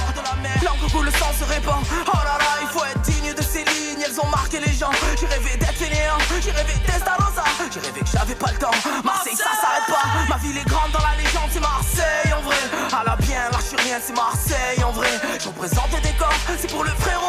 L'encre coule, le sang se répand. Oh là là, il faut être digne de ces lignes, elles ont marqué les gens. J'ai rêvé d'être fainéant, j'ai rêvé d'Estarosa. J'ai rêvé que j'avais pas le temps. Marseille, ça s'arrête pas. Ma ville est grande dans la légende, c'est Marseille en vrai. À la bien, suis rien, c'est Marseille en vrai. Je représente des décors, c'est pour le frère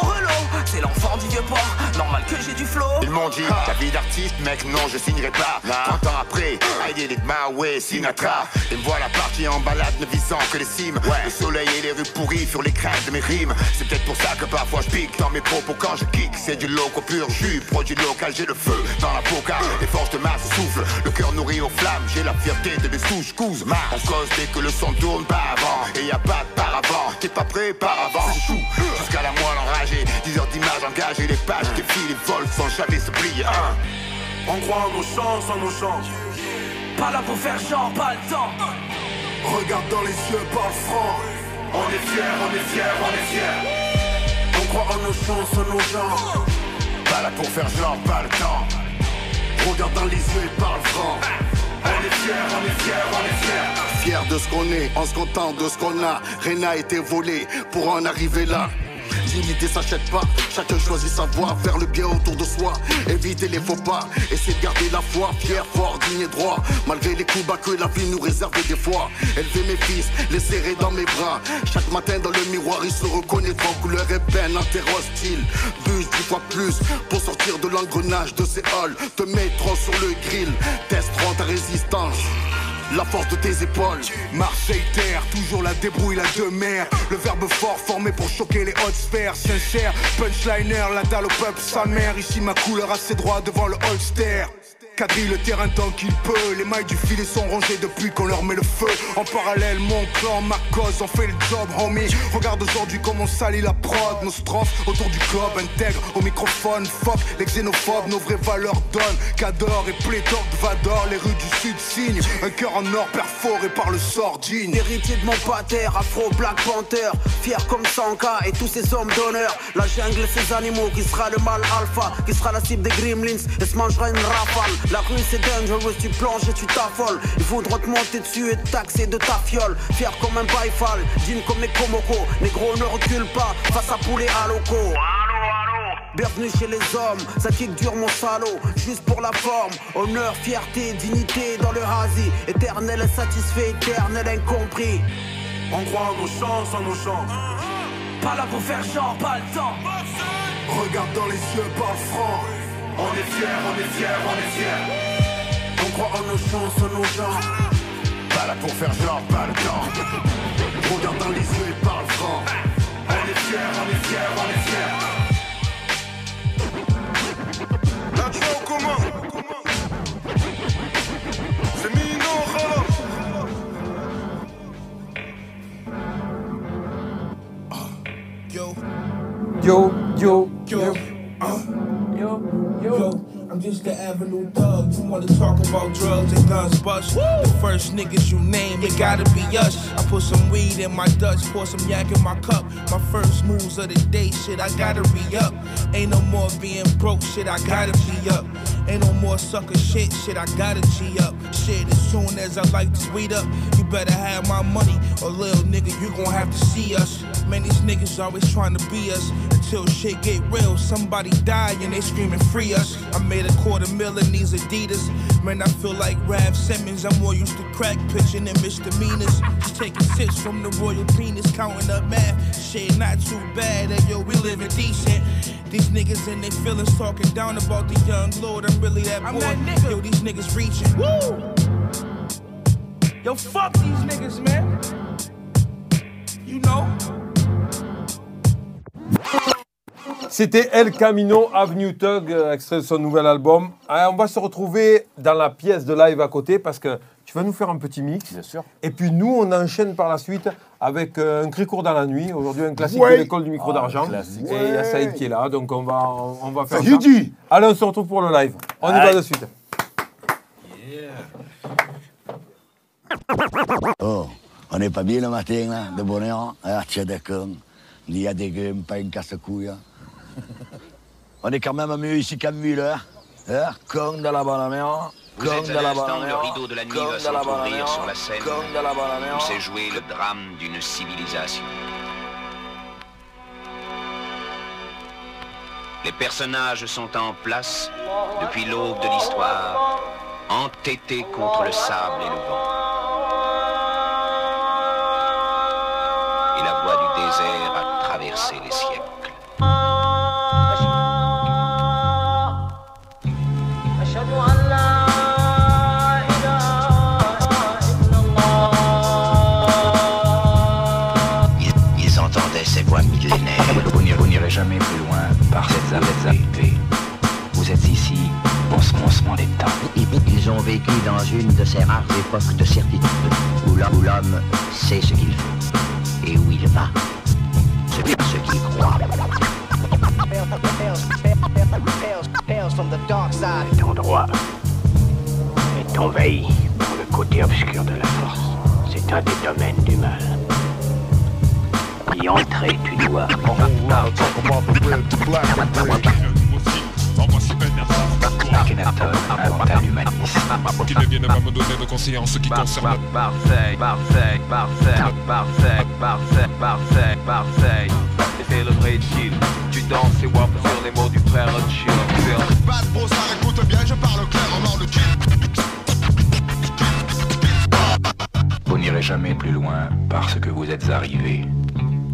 l'enfant du vieux port, normal que j'ai du flow. Ils m'ont dit, ta vie d'artiste, mec, non, je signerai pas. 30 ans après, I did it my way, Sinatra. Et me voilà parti en balade, ne visant que les cimes. Le soleil et les rues pourries sur les crêtes de mes rimes. C'est peut-être pour ça que parfois je pique dans mes propos quand je kick. C'est du loco pur jus, produit local, j'ai le feu dans la boca. Les forces de masse soufflent, le cœur nourri aux flammes. J'ai la fierté de mes souches couses. On cause dès que le son tourne pas avant. Et y a pas de paravent, t'es pas prêt par avant. Jusqu'à la moelle enragée. 10 heures Hein. On croit en nos chances, en nos chances. Pas là pour faire genre, pas le temps. Regarde dans les yeux, parle franc. On est fiers, on est fiers, on est fiers. On croit en nos chances, en nos gens. Pas là pour faire genre, pas le temps. Regarde dans les yeux et parle franc. On est fiers, on est fiers, on est fiers. Fier de ce qu'on est, en se content de ce qu'on a. Rien n'a été volé pour en arriver là. Dignité s'achète pas, chacun choisit sa voie, faire le bien autour de soi, éviter les faux pas, essayer de garder la foi, fier, fort, digne et droit, malgré les coups bas que la vie nous réserve des fois. Élever mes fils, les serrer dans mes bras, chaque matin dans le miroir, ils se reconnaîtront, couleur ébène, terre hostile, bus dix fois plus, pour sortir de l'engrenage de ces halls, te mettront sur le grill, testeront ta résistance. La force de tes épaules. Marseille terre, toujours la débrouille, la demeure. Le verbe fort formé pour choquer les hautes sphères. Sincère, punchliner, la dalle au peuple, sa mère. Ici ma couleur a ses droits devant le holster. Quadrille le terrain tant qu'il peut. Les mailles du filet sont rongées depuis qu'on leur met le feu. En parallèle, mon clan, ma cause, on fait le job, homie. Regarde aujourd'hui comment on salit la prod. Nos strophes autour du globe intègre au microphone. Fuck les xénophobes, nos vraies valeurs donnent. Cador et pléthore de Vador, les rues du sud signent. Un cœur en or perforé par le sort digne. Héritier de mon pater, afro Black Panther Fier comme Sanka et tous ces hommes d'honneur La jungle, ces animaux, qui sera le mal alpha Qui sera la cible des gremlins et se mangera une rafale La rue c'est dangerous, tu plonges et tu t'affoles Ils voudront te monter dessus et te taxer de ta fiole Fier comme un baïfal, digne comme les Komoko Négro ne recule pas face à poulet à loco Bienvenue chez les hommes, ça kick dur mon salaud, juste pour la forme. Honneur, fierté, dignité dans le hasi. Éternel insatisfait, éternel incompris. On croit en nos chances, en nos chances. Pas là pour faire genre, pas le temps. Regarde dans les yeux, parle franc. On est fiers, on est fiers, on est fiers. On croit en nos chances, en nos gens. Pas là pour faire genre, pas le temps. Regarde dans les yeux et parle franc. On est fiers, on est fiers, on est fiers. Là tu comment C'est Mino, Khala. Yo, Yo, yo, yo, uh, yo, yo. I'm just the avenue thug. You wanna talk about drugs and guns bust? The first niggas you name, it gotta be us. I put some weed in my Dutch, pour some yak in my cup. My first moves of the day, shit, I gotta re up. Ain't no more being broke, shit, I gotta be up. Ain't no more sucker shit, shit, I gotta G up. Shit, as soon as I light this weed up, you better have my money, or little nigga, you gon' have to see us. Man, these niggas always trying to be us. Until shit get real, somebody die and they screaming free us. I made a a quarter mil in these Adidas. Man, I feel like Rav Simmons. I'm more used to crack pitching and misdemeanors. Just taking sips from the royal penis, counting up math. Shit, not too bad. Hey, yo, we living decent. These niggas and they feelings talking down about the young lord. I'm really that boy. Yo, these niggas reaching. Woo! Yo, fuck these niggas, man. You know. C'était El Camino Avenue Tug, euh, extrait de son nouvel album. Ah, on va se retrouver dans la pièce de live à côté parce que tu vas nous faire un petit mix. Bien sûr. Et puis nous, on enchaîne par la suite avec euh, un cri court dans la nuit. Aujourd'hui, un classique Ouais. de l'école du micro Ah, d'argent. Et il y a Saïd qui est là, donc on va, on, on va faire Ça dit. Allez, on se retrouve pour le live. On y va de suite. Oh, on n'est pas bien le matin, là, de bonheur. D'accord. Il y a des gueules, pas une casse-couille. On est quand même mieux ici qu'à ville, hein. Hein, Comme de la bonne mer. Vous Comme êtes à l'instant, le rideau de la nuit va s'entrouvrir sur la scène où s'est joué le drame d'une civilisation. Les personnages sont en place depuis l'aube de l'histoire, entêtés contre le sable et le vent. Et la voie du désert a traversé les siècles. Jamais plus loin par cette arrêtés. Vous êtes ici au commencement des temps. Ils, ont vécu dans une de ces rares époques de certitude où l'homme, sait ce qu'il fait et où il va, ce, ce qu'il croit. Cet endroit est envahi par le côté obscur de la force. C'est un des domaines du mal. Y entrer, tu dois. Akhenaton inventa l'humanisme. Qu'il ne vienne pas me donner de conseils en ce qui concerne Marseille, Marseille, Marseille, Marseille, Marseille, Marseille, Marseille. Le vrai deal. Tu danses et wap sur les mots du frère Chill. Bad bro, ça écoute bien, je parle clairement le Vous n'irez jamais plus loin parce que vous êtes arrivés.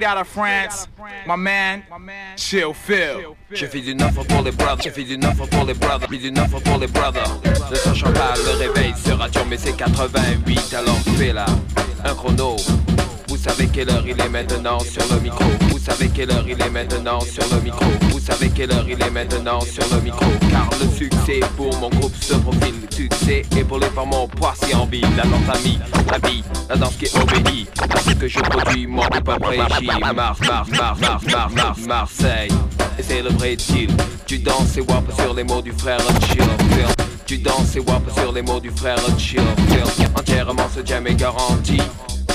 Straight out of France, my man, Chill Phil. Je fais du neuf pour les brothers, je fais du neuf pour les brothers, puis du neuf pour les brothers. Ne sachant pas, le réveil sera dur, mais c'est 88, alors fais là un chrono. Vous savez quelle heure il est maintenant sur le micro. Vous savez quelle heure il est maintenant sur le micro. Vous savez quelle heure il est maintenant sur le micro. Car le succès pour mon groupe se profile. Le succès est pour femmes mon poids si en ville. La danse amie, la vie, la danse qui obéit. À ce que je produis, mon groupe J. Mars, Mars, Mars, Mars, Mars, Mars, Marseille. Et c'est le vrai deal. Tu danses et wap sur les mots du frère Chill. Tu danses et wap sur les mots du frère Chill. Entièrement ce jam est garanti.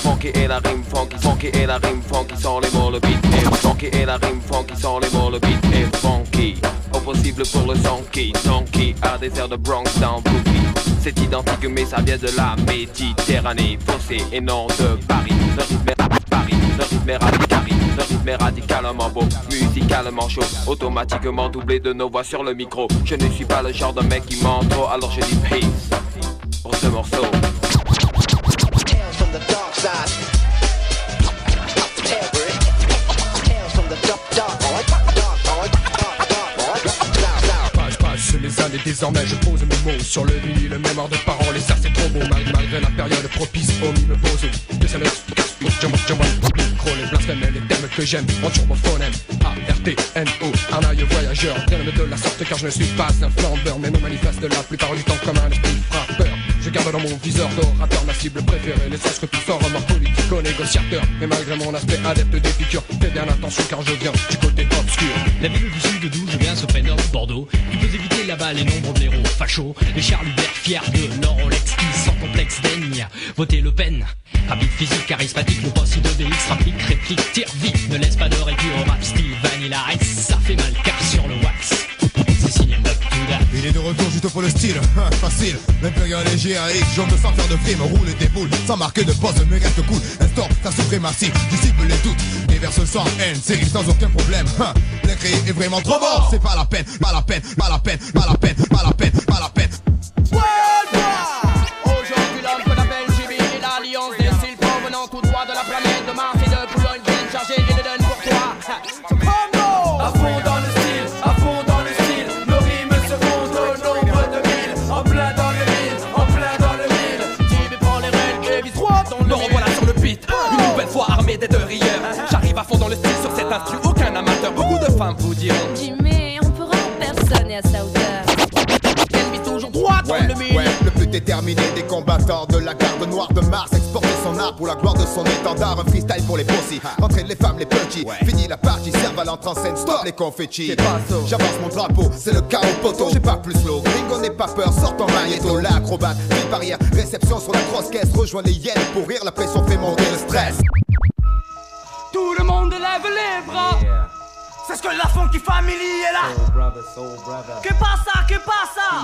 Funky et la rime funky, funky et la rime funky sont les mots, le beat est funky et la rime funky sont les mots, le beat est funky. Au possible pour le sonky, sonky à des airs de Bronx dans Brooklyn. C'est identique mais ça vient de la Méditerranée, fossé et non de Paris. Le rythme est Paris, le rythme est radical, le rythme est radicalement beau, musicalement chaud, automatiquement doublé de nos voix sur le micro. Je ne suis pas le genre de mec qui ment trop, alors je dis peace pour ce morceau. Les années désormais je pose mes mots sur le vinyle, mémoire de paroles et ça c'est trop beau malgré, la période propice au mime pose que ça me Jumbo, jumbo, micro, les blasphèmes les thèmes que j'aime. En turbophonème A-R-T-N-O, arnaille voyageur. Rien de la sorte car je ne suis pas un flambeur Mais me manifeste la plupart du temps comme un esprit frappeur Je garde dans mon viseur d'orateur, ma cible préférée. Les sens que tout sans remords politico-négociateur. Et malgré mon aspect adepte des piqûres, fais bien attention car je viens du côté obscur. La ville du sud d'où je viens se prénomme Bordeaux. Tu peux éviter là-bas les nombres blaireaux fachos. Les Charles Hubert fiers de leur Rolex qui sans complexe daigne voter Le Pen. Rapide physique, charismatique, le boss de DX, rapide, réplique, tire vite, ne laisse pas de répit au rap style Vanilla Ice. Ça fait mal car pour le style, facile. L'impérial léger à X, sans faire de film, roule et déboule, sans marquer de pause, mais reste cool. Instaure ta suprématie, dissipe les doutes, déverse sans haine, série sans aucun problème. L'écrit est vraiment trop bon, c'est pas la peine, pas la peine, pas la peine, pas la peine, pas la peine. Déterminé des combattants de la garde noire de Mars. Exporter son art pour la gloire de son étendard. Un freestyle pour les bossy, entraîne les femmes, les petits. Fini la partie, serve à l'entrée en scène, stop les confettis. J'avance mon drapeau, c'est le chaos poteau. J'ai pas plus slow, Ringo n'est pas peur, sort ton magnéto. L'acrobate, les barrières, réception sur la grosse caisse. Rejoins les hyènes pour rire, la pression fait monter le stress. Tout le monde lève les bras. C'est ce que la funky family est là. Que passa, que passa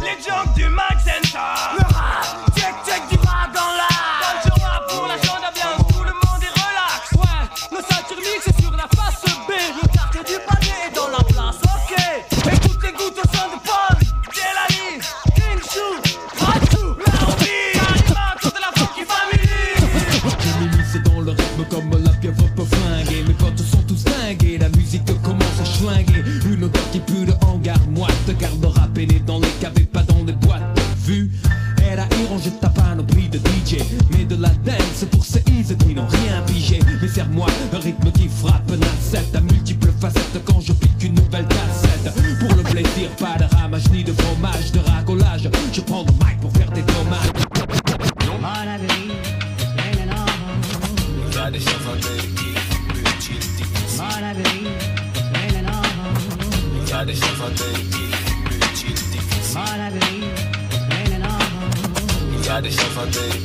Les junk du Max Center. Le rap, check, check mecs.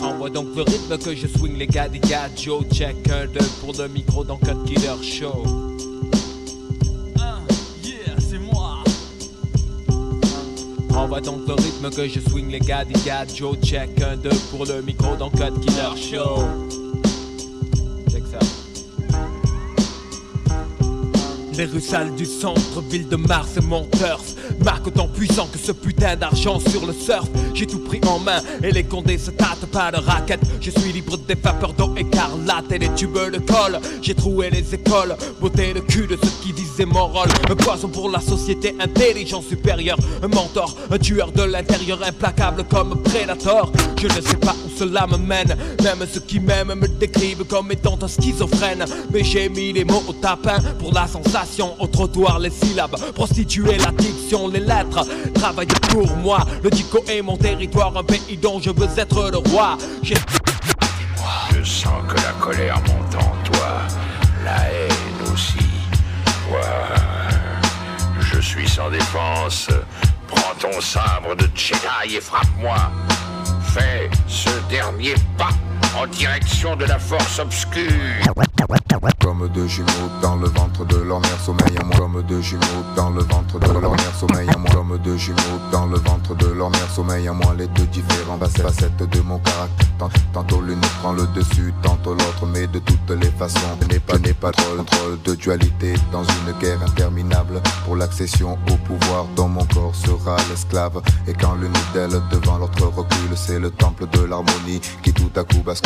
Envoie donc le rythme que je swing les gars des gars Joe check un deux pour le micro dans Cut Killer Show. Envoie donc le rythme que je swing les gars des gars Joe check un deux pour le micro dans Cut Killer Show. Les rues sales du centre, ville de Mars et mon turf. Marque autant puissant que ce putain d'argent sur le surf. J'ai tout pris en main et les condés se tâtent pas de raquettes. Je suis libre des vapeurs d'eau écarlate et des tubes de colle J'ai troué les écoles, beauté de cul de ceux qui mon rôle Un poison pour la société, intelligent supérieur. Un mentor, un tueur de l'intérieur implacable comme Predator Je ne sais pas où cela me mène. Même ceux qui m'aiment me décrivent comme étant un schizophrène. Mais j'ai mis les mots au tapin pour la sensation Au trottoir. Les syllabes, prostituer la diction, les lettres. Travailler pour moi, le dico est mon territoire Un pays dont je veux être le roi. J'ai Je sens que la colère monte sans défense. Prends ton sabre de Jedi et frappe-moi. Fais ce dernier pas en direction de la force obscure. Comme deux jumeaux dans le ventre de leur mère sommeil à moi. Comme deux jumeaux dans le ventre de leur mère sommeil à moi. Comme deux jumeaux dans le ventre de leur mère sommeil à moi. Les deux différents facettes de mon caractère. Tant- Tantôt l'une prend le dessus, tantôt l'autre Mais de toutes les façons, n'ai pas, n'ai pas trop contrôle de dualité Dans une guerre interminable. Pour l'accession au pouvoir dont mon corps sera l'esclave. Et quand l'une d'elles devant l'autre recule C'est le temple de l'harmonie qui tout à coup bascule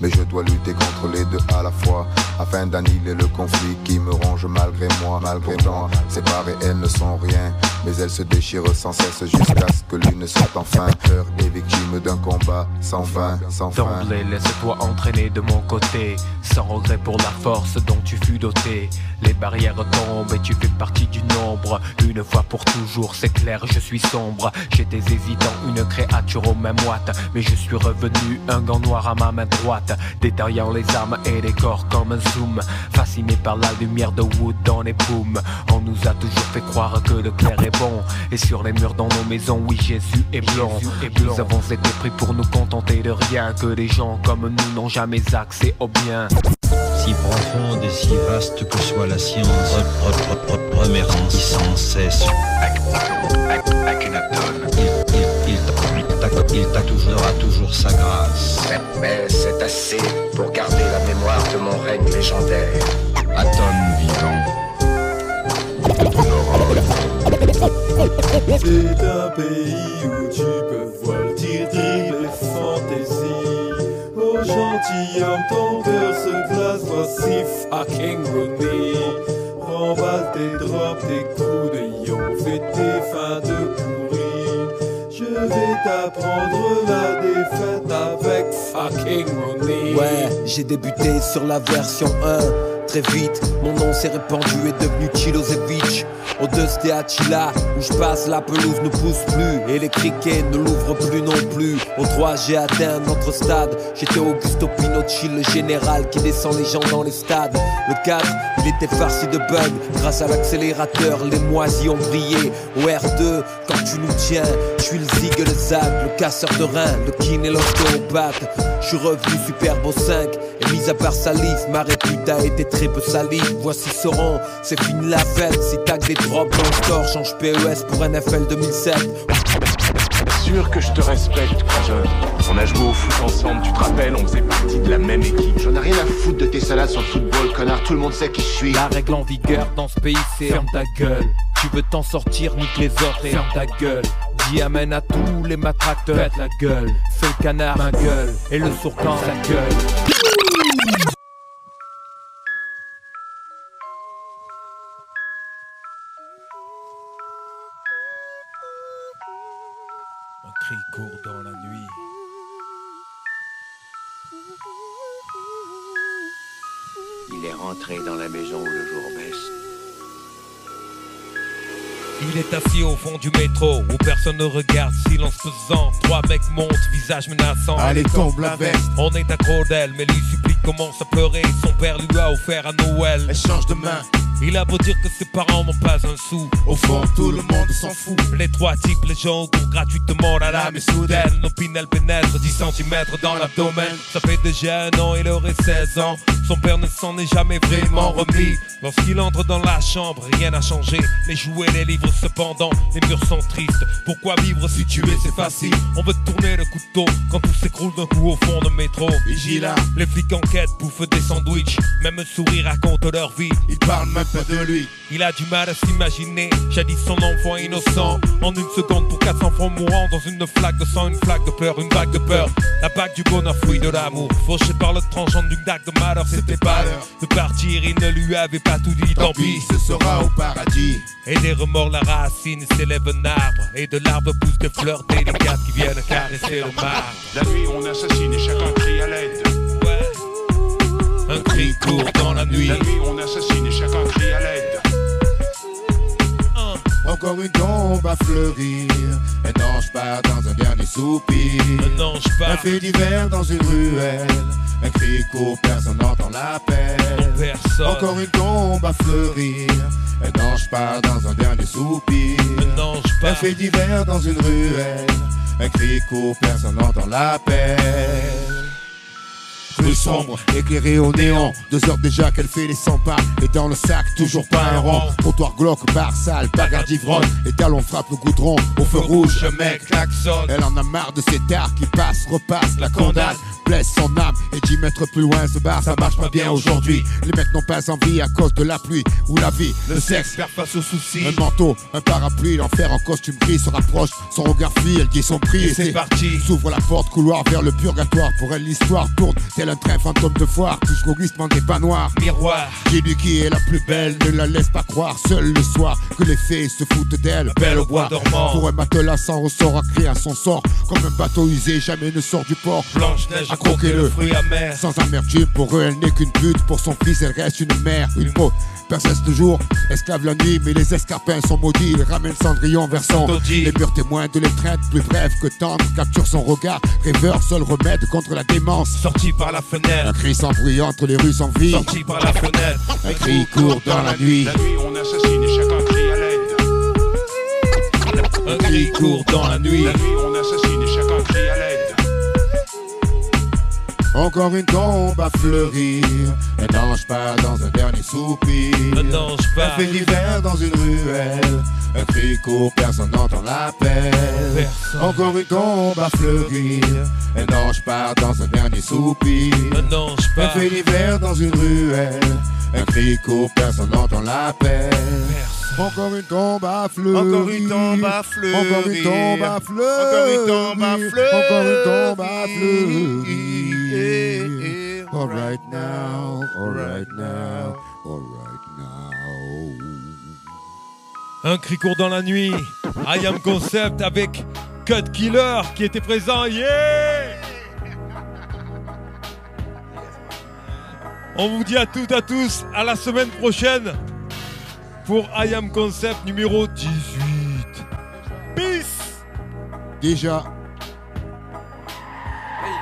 Mais je dois lutter contre les deux à la fois Afin d'annihiler le conflit qui me ronge malgré moi, malgré moi. Séparées, elles ne sont rien, mais elles se déchirent sans cesse jusqu'à ce que l'une soit enfin peur et victime d'un combat sans fin, sans fin. D'emblée, laisse-toi entraîner de mon côté, sans regret pour la force dont tu fus doté. Les barrières tombent et tu fais partie du nombre. Une fois pour toujours, c'est clair, je suis sombre. J'étais hésitant, une créature aux mains moites. Mais je suis revenu, un gant noir à ma main droite. Détaillant les armes et les corps comme un zoom. Fasciné par la lumière de Wood dans les paumes. On nous a toujours fait croire que le clair est bon. Et sur les murs dans nos maisons, oui, Jésus est blanc. Et nous avons été pris pour nous contenter de rien. Que les gens comme nous n'ont jamais accès au bien. Si profonde et si vaste que soit la science, re- re- re- remercie sans cesse. T'a- il t'a toujours, sa grâce. Mais c'est assez pour garder la mémoire de mon règne légendaire. Atome vivant. C'est un pays où tu peux voltiger les fantaisies. Au gentilhomme, ton cœur se glace, voici fucking Rooney. Remballe tes drops, tes coups de yon, fais tes fins de pourri. Vais t'apprendre la défaite avec fucking Rooney. Ouais, j'ai débuté sur la version 1. Vite, mon nom s'est répandu et devenu Chilosevic. Au 2 c'était Attila, où je passe la pelouse ne pousse plus et les criquets ne l'ouvrent plus non plus. Au 3 j'ai atteint notre stade, j'étais Augusto Pinocchi, le général qui descend les gens dans les stades. Le 4, il était farci de bugs, grâce à l'accélérateur, les moisis ont brillé. Au R2, quand tu nous tiens, je suis le zig et le zag, le casseur de rein, le kiné l'ostéopathe. Je suis revenu superbe au 5, et mis à part salive, ma répute a été très peu. Voici Sauron, c'est fini la fête. Si t'as que des drops dans le store, change PES pour NFL 2007. Sûr que je te respecte, cousin. On a joué au foot ensemble, tu te rappelles, on faisait partie de la même équipe. J'en ai rien à foutre de tes salades sur le football, connard. Tout le monde sait qui je suis. La règle en vigueur dans ce pays, c'est ferme ta gueule. Tu veux t'en sortir, nique les autres et ferme ta gueule. Dis amène à tous les matracteurs, pète la gueule. Fais le canard, ma gueule. Et le sourcan, sa gueule. Est assis au fond du métro où personne ne regarde, silence pesant. Trois mecs montent, visage menaçant. Allez, tombe la veste. On est accro d'elle, mais lui supplie commence à pleurer. Son père lui a offert à Noël. Elle change de main. Il a beau dire que ses parents n'ont pas un sou. Au fond, tout le monde s'en fout. Les trois types, les gens courent gratuitement la lame est soudaine. L'opinel pénètre 10 cm dans l'abdomen. Ça fait déjà un an, il aurait 16 ans. Son père ne s'en est jamais vraiment remis. Lorsqu'il entre dans la chambre, rien n'a changé. Les jouets, les livres cependant, les murs sont tristes. Pourquoi vivre si tu es, c'est facile. On veut tourner le couteau quand tout s'écroule d'un coup au fond de métro. Vigila. Les flics enquêtent, bouffent des sandwichs. Même souris racontent leur vie. Il parle même pas de lui. Il a du mal à s'imaginer, jadis son enfant innocent. En une seconde pour 400 enfants mourants dans une flaque de sang, une flaque de peur, une vague de peur. La bague du bonheur, fruit de l'amour. Fauché par le tranchant d'une dague de malheur, c'était pas l'heure de partir. Il ne lui avait pas tout dit, tant pis. ce sera au paradis. Et des remords, la racine s'élève un arbre. Et de l'arbre poussent des fleurs délicates qui viennent caresser le marbre. La nuit, on assassine et chacun crie à l'aide. Un cri court dans la nuit. La nuit, on assassine Encore une tombe à fleurir. Un ange part dans un dernier soupir. Un ange part. Un fait d'hiver dans une ruelle. Un cri court, personne n'entend l'appel. Personne. Encore une tombe à fleurir. Un ange part dans un dernier soupir. Un ange part. Un fait d'hiver dans une ruelle. Un cri court, personne n'entend l'appel. Rue sombre, éclairée au néant. Deux heures déjà qu'elle fait les 100 pas. Et dans le sac, toujours pas un rang. Trottoir glauque, bar sale, bagarre d'ivrogne. Les talons frappent le goudron. Au feu rouge, mec klaxonne. Elle en a marre de ces dards qui passent, repassent, la condamne. Blesse son âme et 10 mètres plus loin ce bar, ça marche pas bien aujourd'hui. Les mecs n'ont pas envie à cause de la pluie ou la vie, le sexe. Faire face aux soucis. Un manteau, un parapluie, l'enfer en costume gris se rapproche. Son regard fuit, elle dit son prix. Et c'est parti. S'ouvre la porte, couloir vers le purgatoire. Pour elle, l'histoire tourne. tel un train fantôme de foire, jusqu'au glissement des pas noirs. Miroir, J'ai dit qui est la plus belle, ne la laisse pas croire, seul le soir, que les fées se foutent d'elle. belle au bois dormant. Pour un matelas sans ressort, à crier à son sort, comme un bateau usé, jamais ne sort du port. Blanche-Neige à a croqué le fruit amer. Sans amertume, pour eux, elle n'est qu'une pute, pour son fils, elle reste une mère, une peau. Perseste toujours, esclave la nuit, mais les escarpins sont maudits. Il ramène Cendrillon vers son. Les purs témoins de l'étreinte, plus bref que tendre, capture son regard. Rêveur, seul remède contre la démence. Sorti par la fenêtre, Un cri sans bruit entre les rues sans vie. sorti par la fenêtre. Un cri court dans la nuit. La nuit, on assassine et chacun crie à l'aide. Un cri court dans la nuit. La nuit, Encore une tombe à fleurir. Un ange part dans un dernier soupir. Un ange Un part. fait d'hiver dans une ruelle. Un cri court, personne n'entend l'appel. Encore une tombe à fleurir. Un ange part dans un dernier soupir. Un Un fait d'hiver dans une ruelle. Un cri court, personne n'entend l'appel. Encore une tombe à fleurir. Encore une tombe à fleurir. Encore une tombe à fleurir. Encore une tombe à Encore une tombe à. All right now, all right now, all right now. Un cri court dans la nuit. I am Concept avec Cut Killer qui était présent. Yeah! On vous dit à toutes, à tous, à la semaine prochaine pour I am Concept numéro 18. Peace! Déjà. Hey,